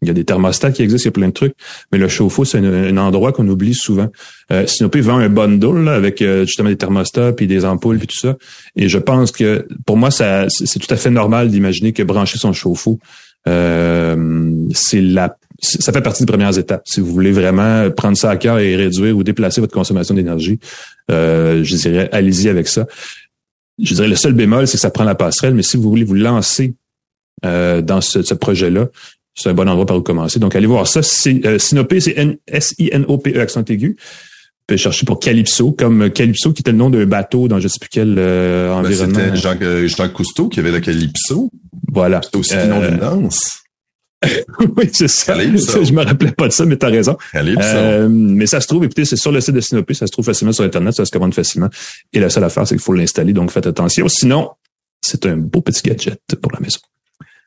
il y a des thermostats qui existent, il y a plein de trucs, mais le chauffe-eau, c'est un, endroit qu'on oublie souvent. Euh, Sinopé vend un bundle là, avec justement des thermostats puis des ampoules puis tout ça. Et je pense que pour moi, ça c'est tout à fait normal d'imaginer que brancher son chauffe-eau, c'est la ça fait partie des premières étapes. Si vous voulez vraiment prendre ça à cœur et réduire ou déplacer votre consommation d'énergie, euh, je dirais, allez-y avec ça. Je dirais, le seul bémol, c'est que ça prend la passerelle, mais si vous voulez vous lancer euh, dans ce, projet-là, c'est un bon endroit par où commencer. Donc, allez voir ça. C'est, euh, Sinopé, c'est S-I-N-O-P-E, accent aigu. Vous pouvez chercher pour Calypso, comme Calypso qui était le nom d'un bateau dans je sais plus quel euh, ben, environnement. C'était Jean, Jean Cousteau qui avait le Calypso. Voilà. C'était aussi le nom d'une danse. oui, c'est ça. Je me rappelais pas de ça, mais tu as raison. Euh, mais ça se trouve, écoutez, c'est sur le site de Sinopé, ça se trouve facilement sur Internet, ça se commande facilement. Et la seule affaire, c'est qu'il faut l'installer, donc faites attention. Sinon, c'est un beau petit gadget pour la maison.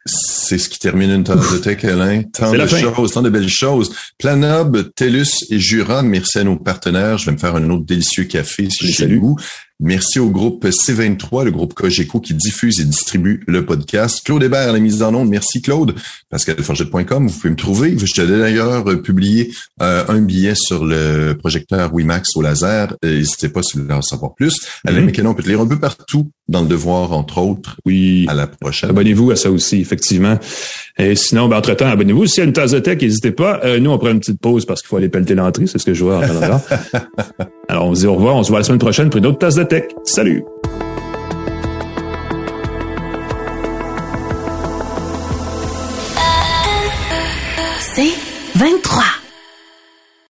C'est ce qui termine une tasse de tech, Alain. Tant de choses, tant de belles choses. Planob, TELUS et Jura, merci à nos partenaires. Je vais me faire un autre délicieux café si chez vous. Merci au groupe C23, le groupe Cogeco qui diffuse et distribue le podcast. Claude Hébert à la mise en onde. Merci Claude. PascalForget.com, vous pouvez me trouver. Je t'ai d'ailleurs publié euh, un billet sur le projecteur WiMAX au laser. N'hésitez pas si vous voulez en savoir plus. Alain mm on peut te lire un peu partout dans le devoir, entre autres. Oui. À la prochaine. Abonnez-vous à ça aussi, effectivement. Et sinon, ben, entre-temps, abonnez-vous. S'il y a une tasse de tech, n'hésitez pas. Euh, nous, on prend une petite pause parce qu'il faut aller pelleter l'entrée. C'est ce que je vois en. Alors, on se dit au revoir. On se voit la semaine prochaine pour une autre tasse de tech. Salut! C'est 23.